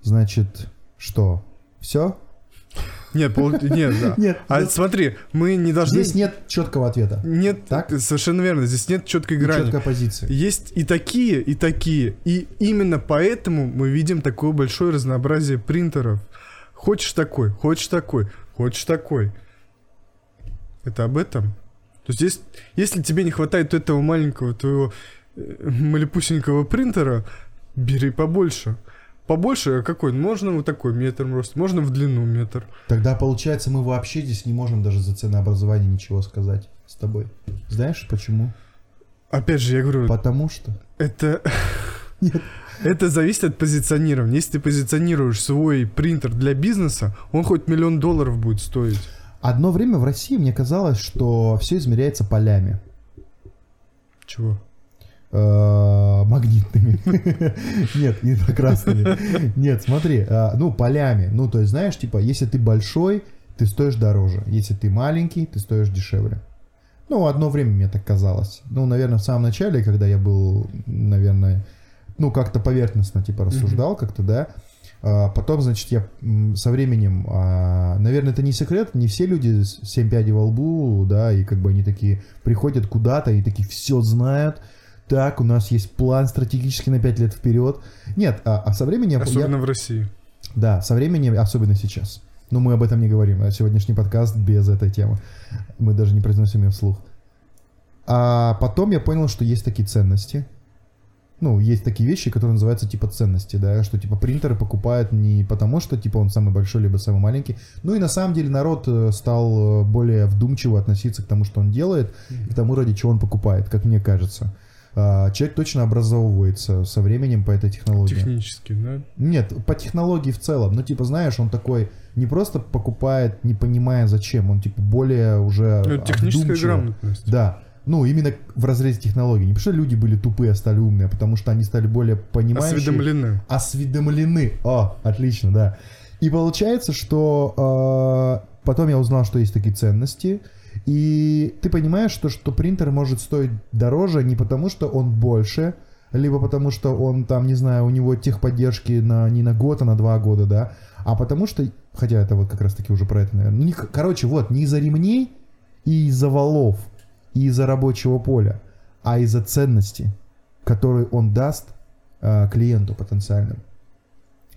значит, что? Все? Нет, пол- нет, да. Нет. А смотри, мы не должны... Здесь нет четкого ответа. Нет, Так? совершенно верно, здесь нет четкой грани. четкой позиции. Есть и такие, и такие. И именно поэтому мы видим такое большое разнообразие принтеров. Хочешь такой, хочешь такой, хочешь такой. Это об этом. То есть, есть- если тебе не хватает этого маленького твоего э, малепусенького принтера, бери побольше. Побольше, а какой? Можно вот такой метр просто, можно в длину метр. Тогда, получается, мы вообще здесь не можем даже за ценообразование ничего сказать с тобой. Знаешь почему? Опять же, я говорю, Потому что... это... Нет. Это зависит от позиционирования. Если ты позиционируешь свой принтер для бизнеса, он хоть миллион долларов будет стоить. Одно время в России мне казалось, что все измеряется полями. Чего? Э, магнитными. Нет, инфракрасными. Нет, смотри, э, ну, полями. Ну, то есть, знаешь, типа, если ты большой, ты стоишь дороже. Если ты маленький, ты стоишь дешевле. Ну, одно время мне так казалось. Ну, наверное, в самом начале, когда я был, наверное, ну, как-то поверхностно, типа, рассуждал как-то, да. А потом, значит, я со временем, а, наверное, это не секрет, не все люди с 7 пядей во лбу, да, и как бы они такие приходят куда-то и такие все знают, так, у нас есть план стратегически на 5 лет вперед. Нет, а, а со временем... я- Особенно в России. да, со временем, особенно сейчас. Но мы об этом не говорим. А Сегодняшний подкаст без этой темы. Мы даже не произносим ее вслух. А потом я понял, что есть такие ценности. Ну, есть такие вещи, которые называются типа ценности, да, что типа принтеры покупают не потому, что типа он самый большой, либо самый маленький. Ну и на самом деле народ э, стал э, более вдумчиво относиться к тому, что он делает, и к тому, ради чего он покупает, как мне кажется. А, Человек точно образовывается со временем по этой технологии. Технически, да? Нет, по технологии в целом. Ну, типа, знаешь, он такой не просто покупает, не понимая зачем, он типа более уже Ну, техническая грамотность. Да. Ну, именно в разрезе технологий. Не потому что люди были тупые, а стали умные, а потому что они стали более понимающие. Осведомлены. Осведомлены. О, отлично, да. И получается, что э, потом я узнал, что есть такие ценности. И ты понимаешь, что, что принтер может стоить дороже не потому, что он больше, либо потому, что он там, не знаю, у него техподдержки на, не на год, а на два года, да, а потому что, хотя это вот как раз-таки уже про это, наверное, ну, не- короче, вот, не из-за ремней и из-за валов, и из-за рабочего поля, а из-за ценности, которые он даст э, клиенту потенциальному.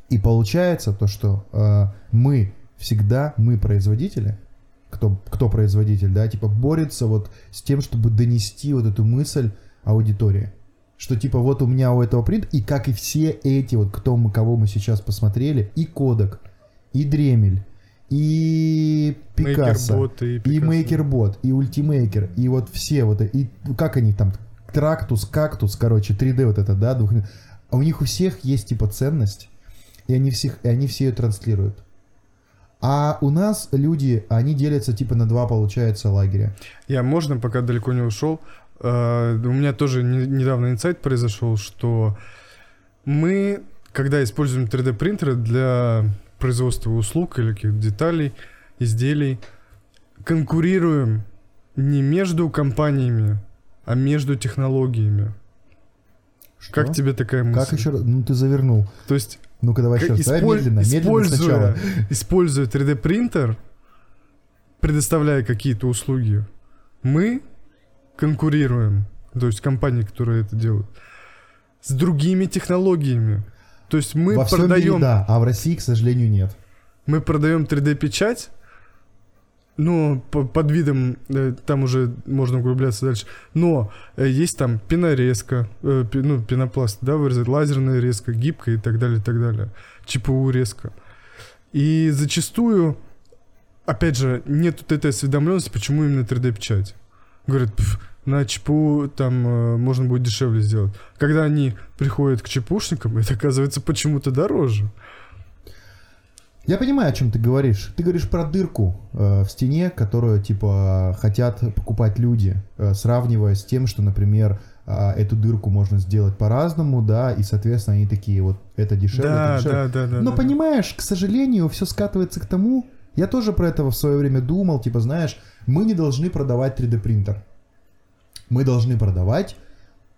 И получается то, что э, мы всегда, мы производители, кто, кто производитель, да, типа борется вот с тем, чтобы донести вот эту мысль аудитории. Что типа вот у меня у этого принт, и как и все эти вот, кто мы, кого мы сейчас посмотрели, и Kodak, и Dremel, и Picaso, MakerBot и. MakerBot, и Ultimaker, и вот все вот, и как они там, Трактус, Кактус, короче, 3D вот это, да, двух... а у них у всех есть типа ценность, и они, всех, и они все ее транслируют. А у нас люди, они делятся типа на два, получается, лагеря. Я, можно, пока далеко не ушел, э, у меня тоже не- недавно инсайт произошел, что мы, когда используем 3D принтеры для производства услуг или каких-то деталей, изделий, конкурируем не между компаниями, а между технологиями. Что? Как тебе такая мысль? Как еще раз? Ну ты завернул. То есть, Ну-ка давай еще раз. Давай исполь- медленно, медленно используя, сначала. используя 3D принтер, предоставляя какие-то услуги, мы конкурируем, то есть компании, которые это делают, с другими технологиями. То есть мы Во всем мире продаем, да, а в России, к сожалению, нет. мы продаем 3D печать, ну, по- под видом, э, там уже можно углубляться дальше, но э, есть там пенорезка, э, ну, пенопласт, да, вырезать, лазерная резка, гибкая и так далее, и так далее, ЧПУ резка. И зачастую, опять же, нет вот этой осведомленности, почему именно 3D-печать. Говорят, «Пф, на ЧПУ там э, можно будет дешевле сделать. Когда они приходят к ЧПУшникам, это оказывается почему-то дороже. Я понимаю, о чем ты говоришь. Ты говоришь про дырку э, в стене, которую, типа, хотят покупать люди, э, сравнивая с тем, что, например, э, эту дырку можно сделать по-разному, да, и, соответственно, они такие, вот, это дешевле, да, это дешевле. да, да, да. Но да. понимаешь, к сожалению, все скатывается к тому, я тоже про это в свое время думал, типа, знаешь, мы не должны продавать 3D принтер. Мы должны продавать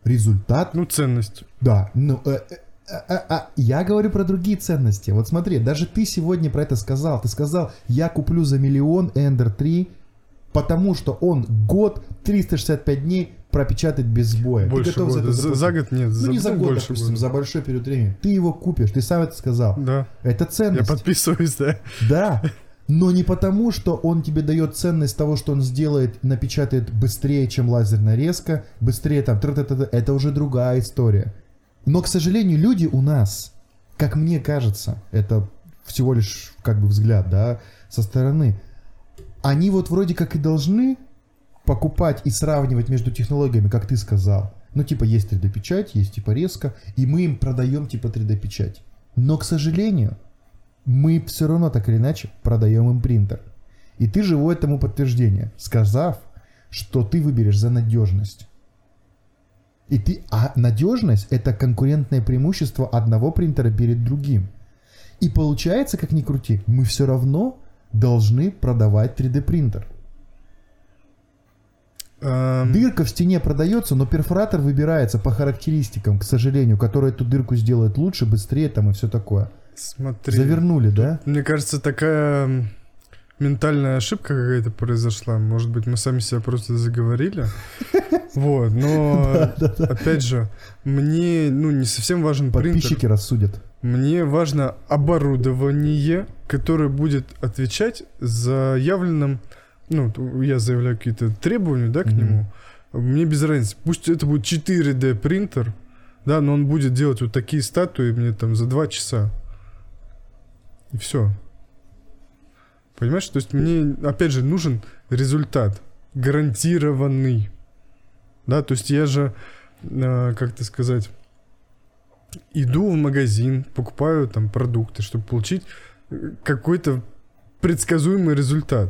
результат Ну, ценность. да, ну, э, э, а- а- а, я говорю про другие ценности. Вот смотри, даже ты сегодня про это сказал. Ты сказал, я куплю за миллион Ender 3, потому что он год, 365 дней пропечатает без сбоя. Ты Больше готов за года. это За, за год нет. Ну, за, не за год, больше допустим, года. за большой период времени. Ты его купишь, ты сам это сказал. Да. Это Я ценность. подписываюсь, да. Да. Но не потому, что он тебе дает ценность того, что он сделает, напечатает быстрее, чем лазерная резка, быстрее там, это уже другая история. Но, к сожалению, люди у нас, как мне кажется, это всего лишь как бы взгляд, да, со стороны, они вот вроде как и должны покупать и сравнивать между технологиями, как ты сказал. Ну, типа, есть 3D-печать, есть типа резко, и мы им продаем типа 3D-печать. Но, к сожалению, мы все равно так или иначе продаем им принтер. И ты живое тому подтверждение, сказав, что ты выберешь за надежность. И ты, а надежность это конкурентное преимущество одного принтера перед другим. И получается, как ни крути, мы все равно должны продавать 3D принтер. Эм, Дырка в стене продается, но перфоратор выбирается по характеристикам, к сожалению, который эту дырку сделает лучше, быстрее там и все такое. Смотри. Завернули, да? Мне кажется, такая ментальная ошибка какая-то произошла. Может быть, мы сами себя просто заговорили. Вот, но опять же, мне ну не совсем важен принтер. Подписчики рассудят. Мне важно оборудование, которое будет отвечать заявленным, ну, я заявляю какие-то требования, да, к нему. Мне без разницы. Пусть это будет 4D принтер, да, но он будет делать вот такие статуи мне там за 2 часа. И все. Понимаешь? То есть мне, опять же, нужен результат. Гарантированный. Да, то есть я же, э, как это сказать, иду в магазин, покупаю там продукты, чтобы получить э, какой-то предсказуемый результат.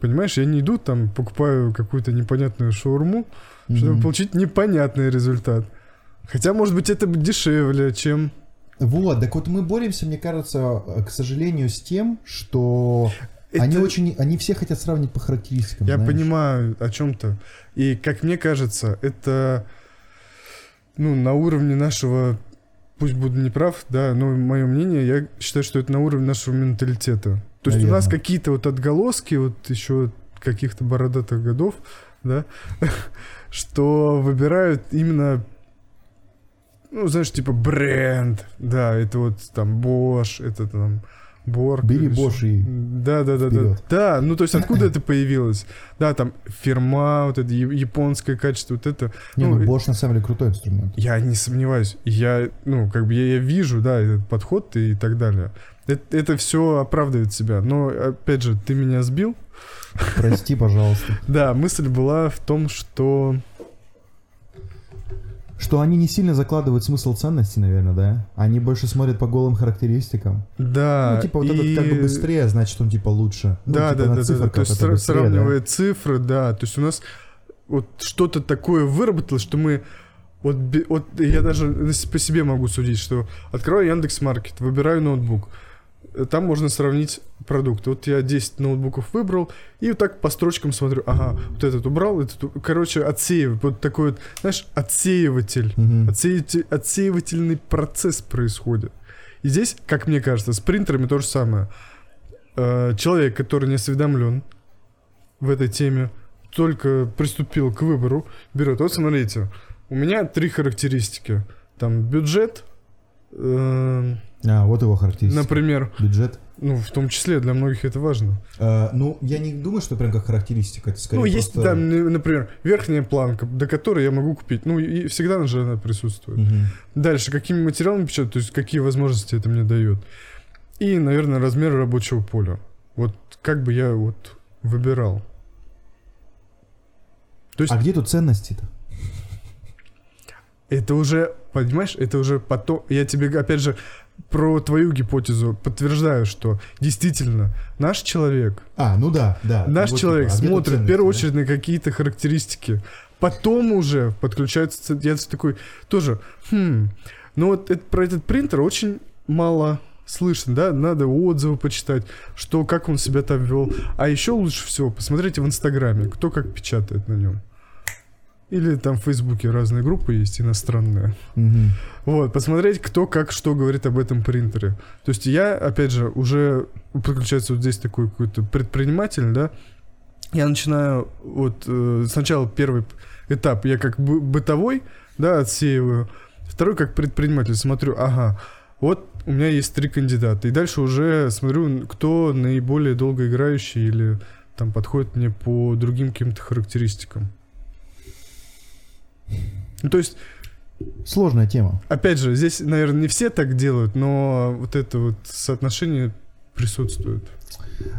Понимаешь, я не иду там, покупаю какую-то непонятную шаурму, чтобы Мгм. получить непонятный результат. Хотя, может быть, это дешевле, чем... Вот, так вот мы боремся, мне кажется, к сожалению, с тем, что они Это- очень, они все хотят сравнить по характеристикам. Я знаешь. понимаю о чем-то. И как мне кажется, это ну, на уровне нашего, пусть буду неправ, да, но мое мнение, я считаю, что это на уровне нашего менталитета. То есть у нас какие-то вот отголоски, вот еще каких-то бородатых годов, да, что выбирают именно ну, знаешь, типа бренд, да, это вот там Bosch, это там Борг. Бери Bosch и Да, да, да, да. вперед. Да, ну то есть откуда это появилось? Да, там фирма, вот это японское качество, вот это. Не, ну, ну, Bosch на самом деле крутой инструмент. Я не сомневаюсь. Я, ну, как бы я, я вижу, да, этот подход и так далее. Это, это все оправдывает себя. Но, опять же, ты меня сбил. Прости, пожалуйста. Да, мысль была в том, что... Что они не сильно закладывают смысл ценности, наверное, да? Они больше смотрят по голым характеристикам. Да, ну, типа, вот и- этот как бы быстрее, значит, он типа лучше. Ну, Да, типа, да, да, да, да. То есть быстрее, да? сравнивая цифры, да. То есть у нас вот что-то такое выработалось, что мы вот, вот я даже по себе могу судить, что открываю Яндекс Маркет, выбираю ноутбук, там можно сравнить продукты. Вот я 10 ноутбуков выбрал, и вот так по строчкам смотрю, ага, вот этот убрал, этот, короче, отсеиваю. Вот такой вот, знаешь, отсеиватель. Мгм. Отсеиватель- отсеивательный процесс происходит. И здесь, как мне кажется, с принтерами то же самое. Э, Человек, который не осведомлен в этой теме, только приступил к выбору, берет. Вот смотрите, у меня три характеристики. Там бюджет, э, А, вот его характеристика. например, Бюджет. ну, в том числе для многих это важно. А, ну, я не думаю, что прям как характеристика. Это скорее ну, есть просто- там, например, верхняя планка, до которой я могу купить. Ну, и всегда же она присутствует. Мгм. Дальше, какими материалами печатать, то есть какие возможности это мне дает. И, наверное, размер рабочего поля. Вот как бы я вот выбирал. То есть А где тут ценности-то? это уже, понимаешь, это уже потом... Я тебе, опять же, про твою гипотезу подтверждаю, что действительно наш человек, А, ну да, да. наш Вот человек типа, а где тут смотрит в первую да? очередь на какие-то характеристики. Потом уже подключается... ц- Я такой тоже... Хм, ну вот это- про этот принтер очень мало слышно, да? Надо отзывы почитать, что, как он себя там вел. А еще лучше всего посмотрите в Инстаграме, кто как печатает на нем. Или там в Фейсбуке разные группы есть иностранные. Мгм. Вот, посмотреть, кто как что говорит об этом принтере. То есть я, опять же, уже подключается вот здесь такой какой-то предприниматель, да, я начинаю вот э, сначала первый этап, я как бы бытовой, да, отсеиваю, второй как предприниматель смотрю, ага, вот у меня есть три кандидата, и дальше уже смотрю, кто наиболее долгоиграющий или там подходит мне по другим каким-то характеристикам. Ну, то есть Сложная тема. Опять же, здесь, наверное, не все так делают, но вот это вот соотношение присутствует.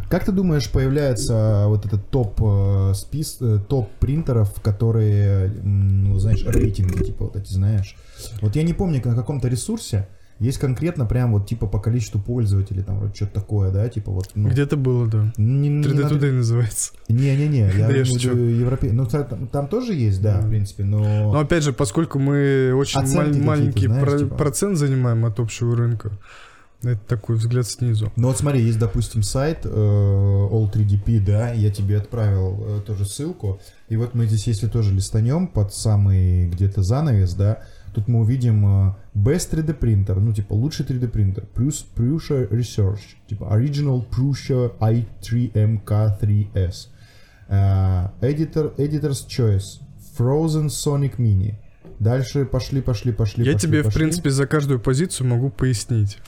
Как ты думаешь, появляется вот этот топ э, спис, э, топ принтеров, которые, ну, знаешь, рейтинги, типа вот эти, знаешь? Вот я не помню, на каком-то ресурсе есть конкретно прям вот типа по количеству пользователей, там вот что-то такое, да, типа вот. Ну, Где-то было, да. не, не 3D надо- Today называется. Не-не-не, я я шучу. виду европей. Ну, та- там, там тоже есть, да, в принципе, но... Но опять же, поскольку мы очень маль- маленький знаешь, про- типа. процент занимаем от общего рынка, Это такой взгляд снизу. Ну вот смотри, есть, допустим, сайт э, All3DP, да, я тебе отправил э, тоже ссылку, и вот мы здесь, если тоже листанем под самый где-то занавес, да, тут мы увидим э, Best 3D принтер, ну типа лучший 3D принтер, плюс Prusa Research, типа Original Prusa i3MK3S, э, Editor, Editor's Choice, Frozen Sonic Mini. Дальше пошли, пошли, пошли. Я пошли, тебе, в пошли. принципе, за каждую позицию могу пояснить.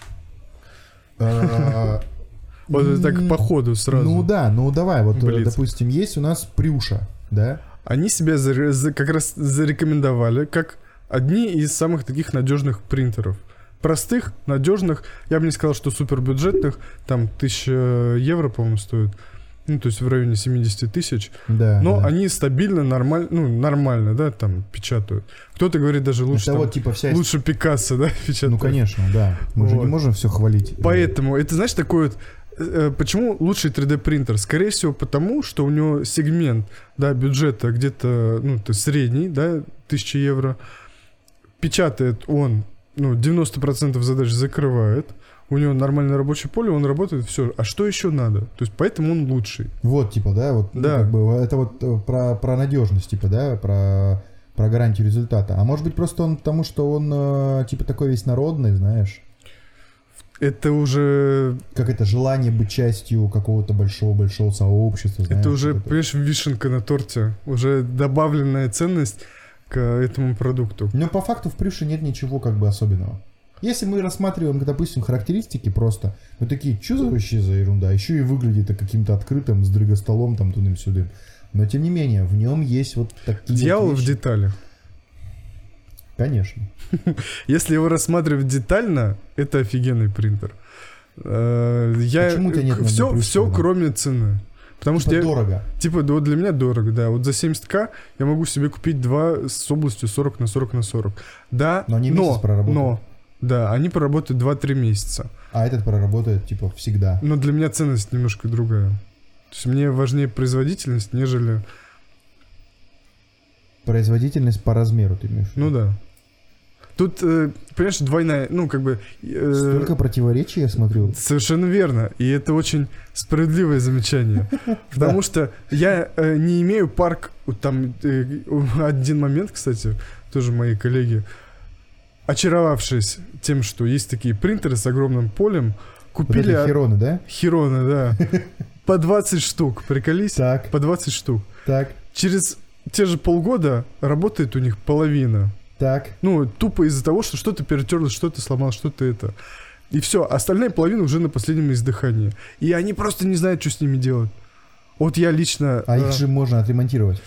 А, Вот так по ходу сразу. Ну да, ну давай, вот, э, Блиц. допустим, есть у нас Прюша, да? Они себя за- как раз зарекомендовали как одни из самых таких надежных принтеров. Простых, надежных, я бы не сказал, что супербюджетных, там 1000 евро, по-моему, стоит. Ну, то есть в районе 70 тысяч. Да. Но да. они стабильно, нормально, ну, нормально, да, там печатают. Кто-то говорит даже лучше, Это там, вот типа вся... лучше Пикассо, да, печатают. Ну, конечно, да. Мы же не Вот. можем все хвалить. Поэтому, это знаешь, такой вот... э, Почему лучший 3D принтер? Скорее всего, потому что у него сегмент, да, бюджета где-то, ну, то средний, да, 1000 евро. Печатает он, ну, 90% задач закрывает. У него нормальное рабочее поле, он работает, все. А что еще надо? То есть поэтому он лучший. Вот, типа, да, вот, ну, Да. как бы, это вот э, про, про надежность, типа, да, про, про гарантию результата. А может быть, просто он потому, что он, э, типа, такой весь народный, знаешь, Это уже, как это желание быть частью какого-то большого-большого сообщества, знаешь. это уже, это. понимаешь, вишенка на торте. Уже добавленная ценность к этому продукту. Но по факту в Прюше нет ничего как бы особенного. Если мы рассматриваем, допустим, характеристики просто, мы такие, что за вообще за ерунда? Еще и выглядит каким-то открытым, с дрыгостолом там тудым-сюдым. Но тем не менее, в нем есть вот такие Дьявол вот в деталях. Конечно. Если его рассматривать детально, это офигенный принтер. Э, Я Почему у тебя нет все, все кроме цены. Потому Типа что я, дорого. типа, вот для меня дорого, да. Вот за 70к я могу себе купить два с областью 40 на 40 на 40. Да, Но они месяц проработают. но, да, они проработают 2-3 месяца. А этот проработает, типа, всегда. Но для меня ценность немножко другая. То есть мне важнее производительность, нежели... Производительность по размеру, ты имеешь в виду? Ну да. Тут, э, понимаешь, двойная, ну, как бы... э, Столько противоречий я смотрю. Совершенно верно. И это очень справедливое замечание. Потому что я э, не имею парк... вот Там э, один момент, кстати, тоже мои коллеги, очаровавшись тем, что есть такие принтеры с огромным полем, Вот купили это от- хероны, да? Хироны, да. По 20 штук, приколись. Так, По 20 штук. так, Через те же полгода работает у них половина. Так. Ну, тупо из-за того, что что-то перетерлось, что-то сломал, что-то это. И все, остальная половина уже на последнем издыхании. И они просто не знают, что с ними делать. Вот я лично... А э, их же можно отремонтировать.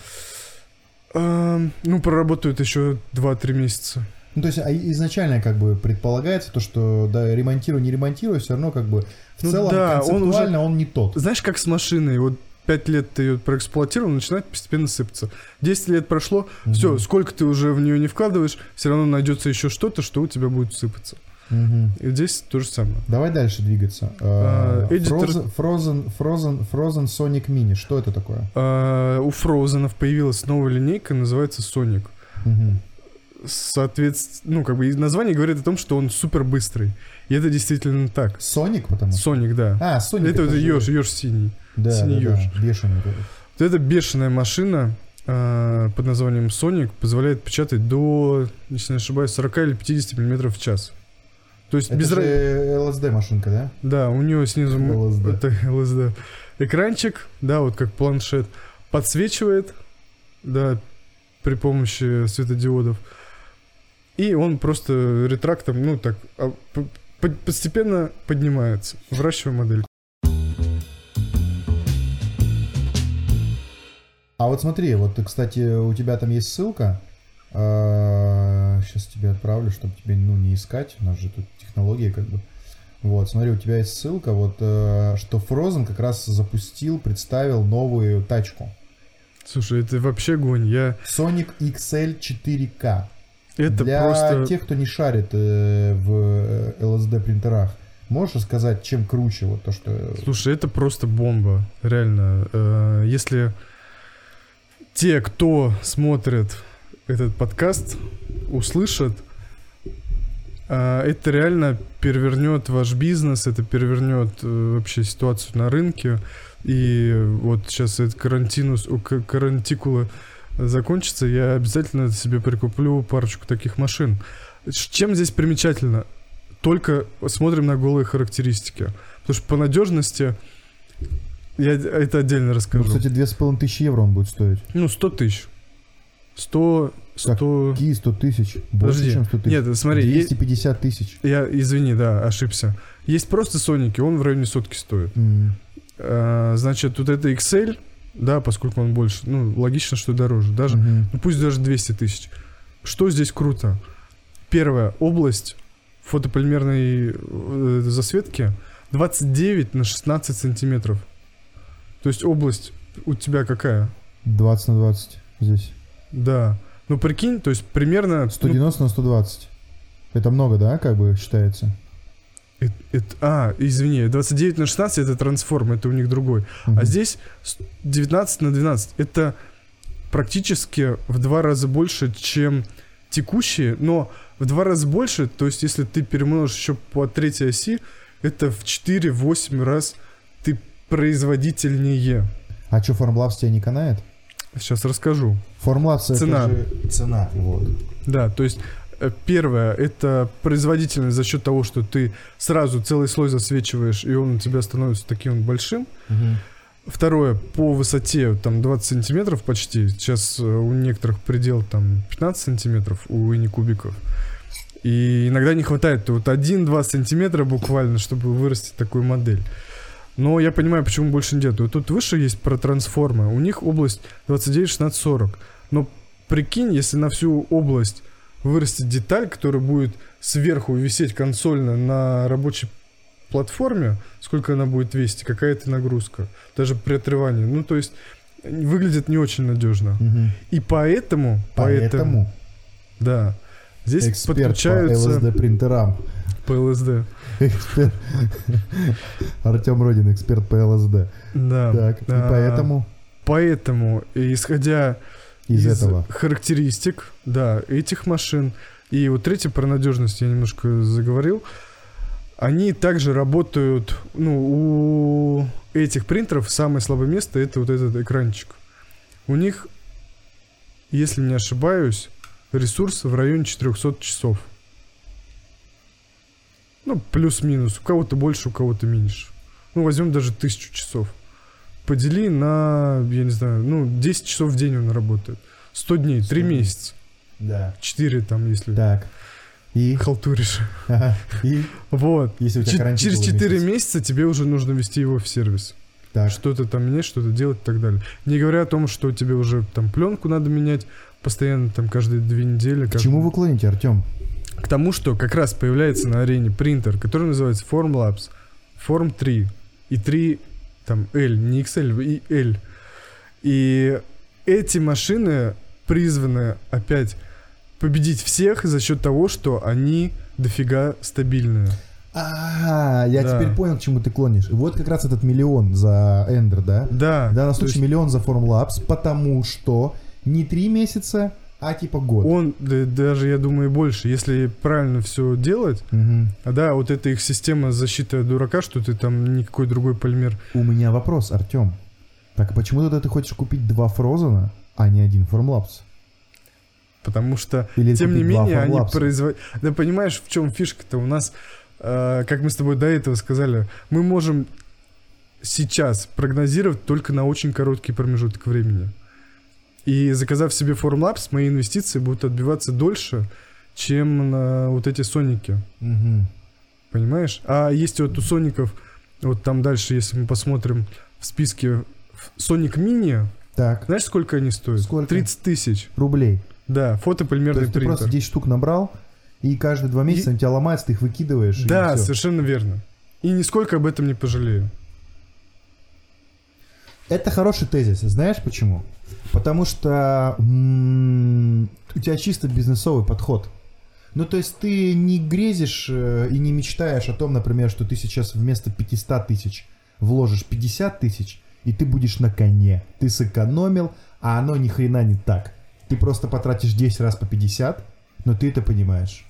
э, ну, проработают еще 2-3 месяца. Ну, то есть а изначально как бы предполагается то, что да, ремонтируй, не ремонтируй, все равно как бы в Ну целом да, он концептуально он, не тот. Знаешь, как с машиной, вот 5 лет ты ее проэксплуатировал, начинает постепенно сыпаться. 10 лет прошло, все, Мгм. сколько ты уже в нее не вкладываешь, все равно найдется еще что-то, что у тебя будет сыпаться. Мгм. И здесь то же самое. Давай дальше двигаться. А, Э, эдитор- Frozen, Frozen, Frozen, Frozen Sonic Mini. Что это такое? А, у Фроузенов появилась новая линейка, называется Sonic. Мгм. Соответственно, ну, как бы название говорит о том, что он супер быстрый. И это действительно так. Соник, потому что. Соник, да. А, Соник. это вот же- еж, еж синий. Да, да, синий да, ёж. бешеный. вот эта бешеная машина а, под названием Sonic позволяет печатать до, если не ошибаюсь, 40 или 50 миллиметров в час. То есть Это без же LSD машинка, да? Да, у нее снизу LSD. это LSD. Экранчик, да, вот как планшет, подсвечивает, да, при помощи светодиодов. И он просто ретрактом, ну так, а, постепенно поднимается. Вращиваю модель. А вот смотри, вот, кстати, у тебя там есть ссылка. Сейчас тебе отправлю, чтобы тебе, ну, не искать. У нас же тут технологии как бы. Вот, смотри, у тебя есть ссылка, вот, э, что Frozen как раз запустил, представил новую тачку. Слушай, это вообще гонь. Я... Sonic XL 4K. Это Для просто... тех, кто не шарит э, в э, LSD принтерах, можешь рассказать, чем круче вот то, что... Слушай, это просто бомба. Реально. Э, Если те, кто смотрит этот подкаст, услышат, А, Это реально перевернет ваш бизнес, это перевернет э, вообще ситуацию на рынке. И вот сейчас этот карантинус, карантикула закончится, я обязательно себе прикуплю парочку таких машин. Чем здесь примечательно? Только смотрим на голые характеристики. Потому что по надежности я это отдельно Ну, расскажу. кстати, с половиной тысячи евро он будет стоить. Ну, 100 тысяч. 100... Как? 100... Какие 100 тысяч? Больше, Подожди. чем 100 тысяч. Нет, смотри, е- 250 тысяч. я, извини, да, ошибся. Есть просто Соники, он в районе сотки стоит. М. А, значит, тут это XL, да, поскольку он больше, ну, логично, что дороже. Даже, Мгм. ну, пусть даже 200 тысяч. Что здесь круто? Первая область фотополимерной э, засветки 29 на 16 сантиметров. То есть область у тебя какая? 20 на 20 здесь. Да. Ну, прикинь, то есть примерно... ну, 190 на 120. Это много, да, как бы считается? Это- это- а, извини, 29 на 16 это трансформ, это у них другой. А Мгм. здесь с- 19 на 12. Это практически в два раза больше, чем текущие, но в два раза больше, то есть если ты перемножишь еще по третьей оси, это в 4-8 раз ты производительнее. А что, Formlabs тебя не канает? Сейчас расскажу. Formlabs это Цена. же цена, вот. Да, то есть первое, это производительность за счет того, что ты сразу целый слой засвечиваешь, и он у тебя становится таким большим. Второе, по высоте там 20 сантиметров почти. Сейчас э, у некоторых предел там 15 сантиметров у ини кубиков. И иногда не хватает вот 1-2 сантиметра буквально, чтобы вырастить такую модель. Но я понимаю, почему больше не делают. Тут выше есть про трансформы. У них область 29, 16, 40. Но прикинь, если на всю область вырастет деталь, которая будет сверху висеть консольно на рабочей платформе, сколько она будет весить, какая это нагрузка, даже при отрывании. Ну, то есть выглядит не очень надежно. Мгм. И поэтому, поэтому, Поэтому да, здесь эксперт подключаются по LSD принтерам. по ЛСД. Эксперт. Артем Родин, эксперт по ЛСД. Да. Так, и А, поэтому Поэтому, исходя из этого. характеристик, да, этих машин, и вот третье про надежность я немножко заговорил, они также работают, ну, у этих принтеров самое слабое место это вот этот экранчик. У них, если не ошибаюсь, ресурс в районе 400 часов. Ну, плюс-минус. У кого-то больше, у кого-то меньше. Ну, возьмем даже 1000 часов. Подели на, я не знаю, ну, 10 часов в день он работает. 100 дней, 100 3 дней. месяца. Да. 4 там, если Так. И, халтуришь. ага, и Вот. если у тебя карантин через был 4 месяц. месяца тебе уже нужно вести его в сервис. Так, Что-то там менять, что-то делать и так далее. Не говоря о том, что тебе уже там пленку надо менять постоянно, там каждые две недели. к каждый- чему вы клоните, Артем? К тому, что как раз появляется на арене принтер, который называется Formlabs Form 3 и 3 там L, не XL, и L. И эти машины призваны опять победить всех за счет того, что они дофига стабильные. А, я Да. теперь понял, к чему ты клонишь. Вот как раз этот миллион за Эндер, да? Да. В данном случае есть миллион за Formlabs, потому что не три месяца, а типа год. он, да, даже, я думаю, больше, если правильно все делать, а да, вот эта их система защиты от дурака, что ты там никакой другой полимер. У меня вопрос, Артем. Так почему тогда ты хочешь купить два Фрозена, а не один Formlabs? Потому что Или Тем не менее, они производят... Да понимаешь, в чем фишка-то? У нас, э, как мы с тобой до этого сказали, мы можем сейчас прогнозировать только на очень короткий промежуток времени. И заказав себе Formlabs, мои инвестиции будут отбиваться дольше, чем на вот эти соники. Мгм. Понимаешь? А есть вот у соников, вот там дальше, если мы посмотрим в списке Sonic Mini, Так, знаешь, сколько они стоят? Сколько? 30 тысяч. рублей. Да, То фотополимерный есть ты принтер. просто 10 штук набрал, и каждые два месяца И- они тебя ломаются, ты их выкидываешь. Да, совершенно верно. И нисколько об этом не пожалею. Это хороший тезис. Знаешь почему? Потому что м, у тебя чисто бизнесовый подход. Ну, то есть ты не грезишь э, и не мечтаешь о том, например, что ты сейчас вместо 500 тысяч вложишь 50 тысяч, и ты будешь на коне. Ты сэкономил, а оно ни хрена не так. Ты просто потратишь 10 раз по 50, но ты это понимаешь.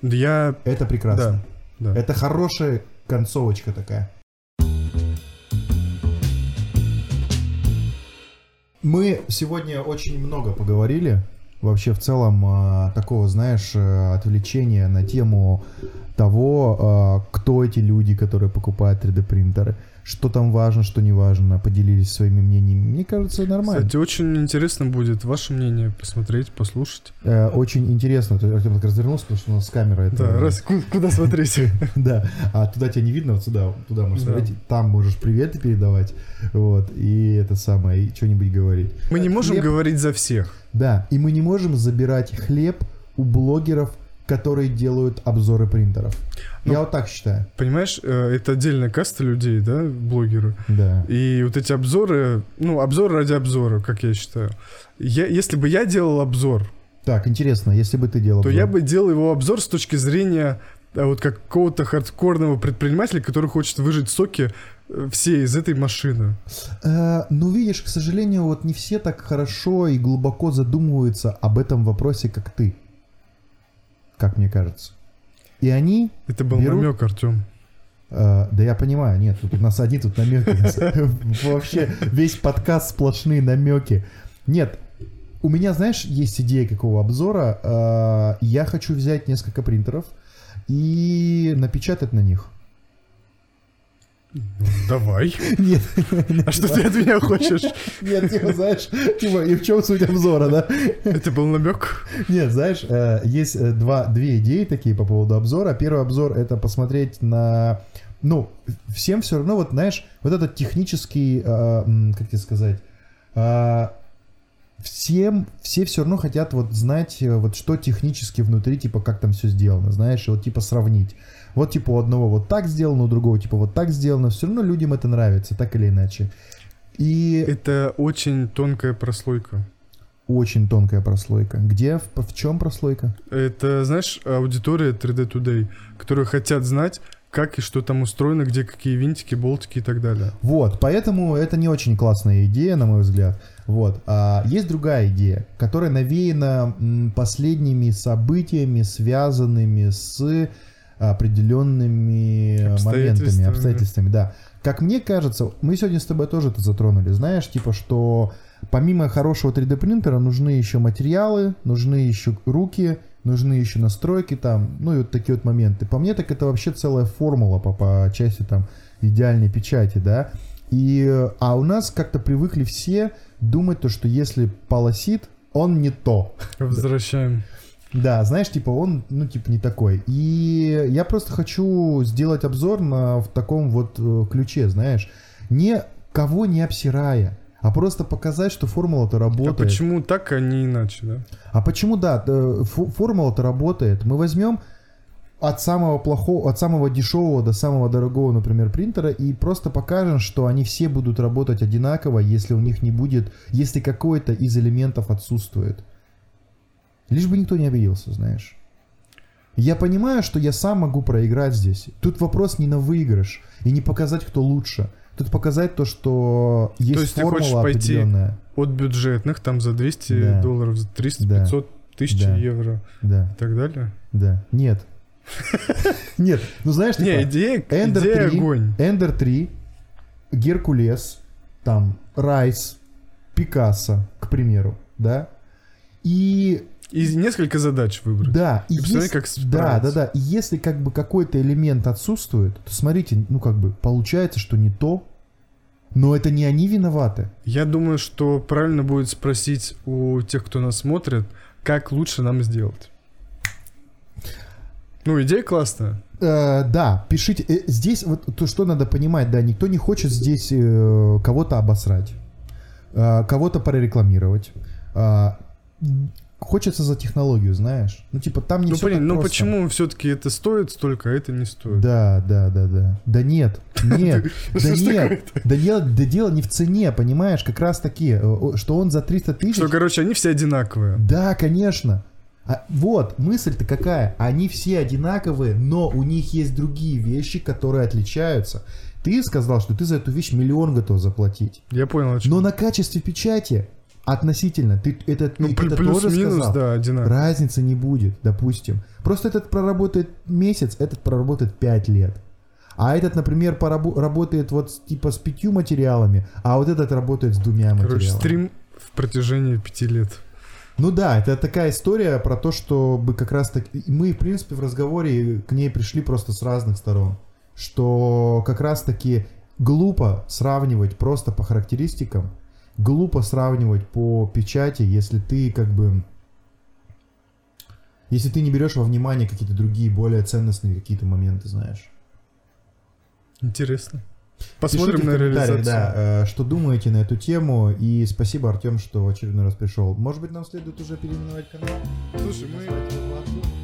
Я... Это прекрасно. Да, да. Это хорошая концовочка такая. Мы сегодня очень много поговорили. Вообще, в целом, а, такого, знаешь, э, отвлечения на тему того, а, кто эти люди, которые покупают 3D-принтеры, что там важно, что не важно, поделились своими мнениями. Мне кажется, нормально. Кстати, очень интересно будет ваше мнение посмотреть, послушать. Э, Очень интересно. Ты Артем так развернулся, потому что у нас камера это... Да, раз, ку- куда смотреть? Да, а туда тебя не видно, вот сюда, туда можешь смотреть, там можешь приветы передавать, вот, и это самое, и что-нибудь говорить. Мы не можем говорить за всех. Да, и мы не можем забирать хлеб у блогеров, которые делают обзоры принтеров. Ну, Я вот так считаю. Понимаешь, э, это отдельная каста людей, да, блогеры. Да. И вот эти обзоры, ну, обзор ради обзора, как я считаю. Я, если бы я делал обзор, Так, интересно, если бы ты делал... то обзор. я бы делал его обзор с точки зрения э, вот какого-то хардкорного предпринимателя, который хочет выжать соки э, все из этой машины. Э, ну, видишь, к сожалению, вот не все так хорошо и глубоко задумываются об этом вопросе, как ты. Как мне кажется. И они Это был Берут- намек, Артем. Э, да я понимаю, нет, тут у нас одни тут намеки. Вообще весь подкаст сплошные намеки. Нет, у меня, знаешь, есть идея какого обзора. Э, Я хочу взять несколько принтеров и напечатать на них. Давай. Нет, А что ты от меня хочешь? нет, типа, знаешь, типа, и в чем суть обзора, да? Это был намек. Нет, знаешь, э, есть э, два, две идеи такие по поводу обзора. Первый обзор это посмотреть на... Ну, всем все равно, вот знаешь, вот этот технический, э, как тебе сказать, всем, все все равно хотят вот знать, вот что технически внутри, типа, как там все сделано, знаешь, и вот типа сравнить. Вот типа у одного вот так сделано, у другого типа вот так сделано. Все равно людям это нравится, так или иначе. И Это очень тонкая прослойка. очень тонкая прослойка. Где, в, в чем прослойка? Это, знаешь, аудитория 3D Today, которые хотят знать, как и что там устроено, где какие винтики, болтики и так далее. Вот, поэтому это не очень классная идея, на мой взгляд. Вот. А есть другая идея, которая навеяна последними событиями, связанными с определенными э, моментами, Обстоятельствами. обстоятельствами, да. Как мне кажется, мы сегодня с тобой тоже это затронули, знаешь, типа, что помимо хорошего 3D принтера нужны еще материалы, нужны еще руки, нужны еще настройки там, ну и вот такие вот моменты. По мне, так это вообще целая формула по, по части там идеальной печати, да. И, а у нас как-то привыкли все думать то, что если полосит, он не то. Возвращаем. Да, знаешь, типа он, ну, типа не такой. И я просто хочу сделать обзор на в таком вот э, ключе, знаешь, не кого не обсирая, а просто показать, что формула-то А работает. почему так, а не иначе, да? А почему, да, э, формула-то работает. Мы возьмем от самого плохого, от самого дешевого до самого дорогого, например, принтера и просто покажем, что они все будут работать одинаково, если у них не будет, если какой-то из элементов отсутствует. Лишь бы никто не обиделся, знаешь. Я понимаю, что я сам могу проиграть здесь. Тут вопрос не на выигрыш и не показать, кто лучше. Тут показать то, что есть есть ты формула хочешь пойти. От бюджетных, там за 200 Да. долларов, за 300, Да. 500 тысяч Да. евро Да, и так далее. да. Нет. Нет, ну знаешь, Не, типа, идея, идея 3, огонь. Ender 3, Геркулес, там, Райс, Пикассо, к примеру, да? И И несколько задач выбрать. да, и И если- как да, да, да. И если как бы какой-то элемент отсутствует, то смотрите, ну как бы получается, что не то, но это не они виноваты. Я думаю, что правильно будет спросить у тех, кто нас смотрит, как лучше нам сделать. Ну, идея классная. Э, да, пишите. Э, здесь вот то, что надо понимать, да, никто не хочет здесь э, кого-то обосрать, э, кого-то прорекламировать. Э, хочется за технологию, знаешь. Ну, типа, там не ну, всё блин, так ну просто. почему все-таки это стоит столько, а это не стоит? Да, да, да, да. Да нет, нет, да нет. Да дело, не в цене, понимаешь, как раз таки, э, что он за 300 тысяч... Что, короче, они все одинаковые. Да, конечно. А, вот, мысль-то какая. Они все одинаковые, но у них есть другие вещи, которые отличаются. Ты сказал, что ты за эту вещь миллион готов заплатить. Я понял, о чем. Но на качестве печати Относительно. Ты это, Ну, ты это тоже плюс-минус, сказал. да, одинаково. Разницы не будет, допустим. Просто этот проработает месяц, этот проработает 5 лет. А этот, например, порабо- работает вот с- типа с пятью материалами, а вот этот работает с двумя Короче, материалами. стрим в протяжении пяти лет. Ну да, это такая история про то, чтобы как раз так... Мы, в принципе, в разговоре к ней пришли просто с разных сторон. Что как раз таки глупо сравнивать просто по характеристикам, глупо сравнивать по печати, если ты как бы... Если ты не берешь во внимание какие-то другие, более ценностные какие-то моменты, знаешь. Интересно. Посмотрим на реализацию. да, э, что думаете на эту тему. И спасибо, Артем, что в очередной раз пришел. Может быть, нам следует уже переименовать канал? Слушай, мы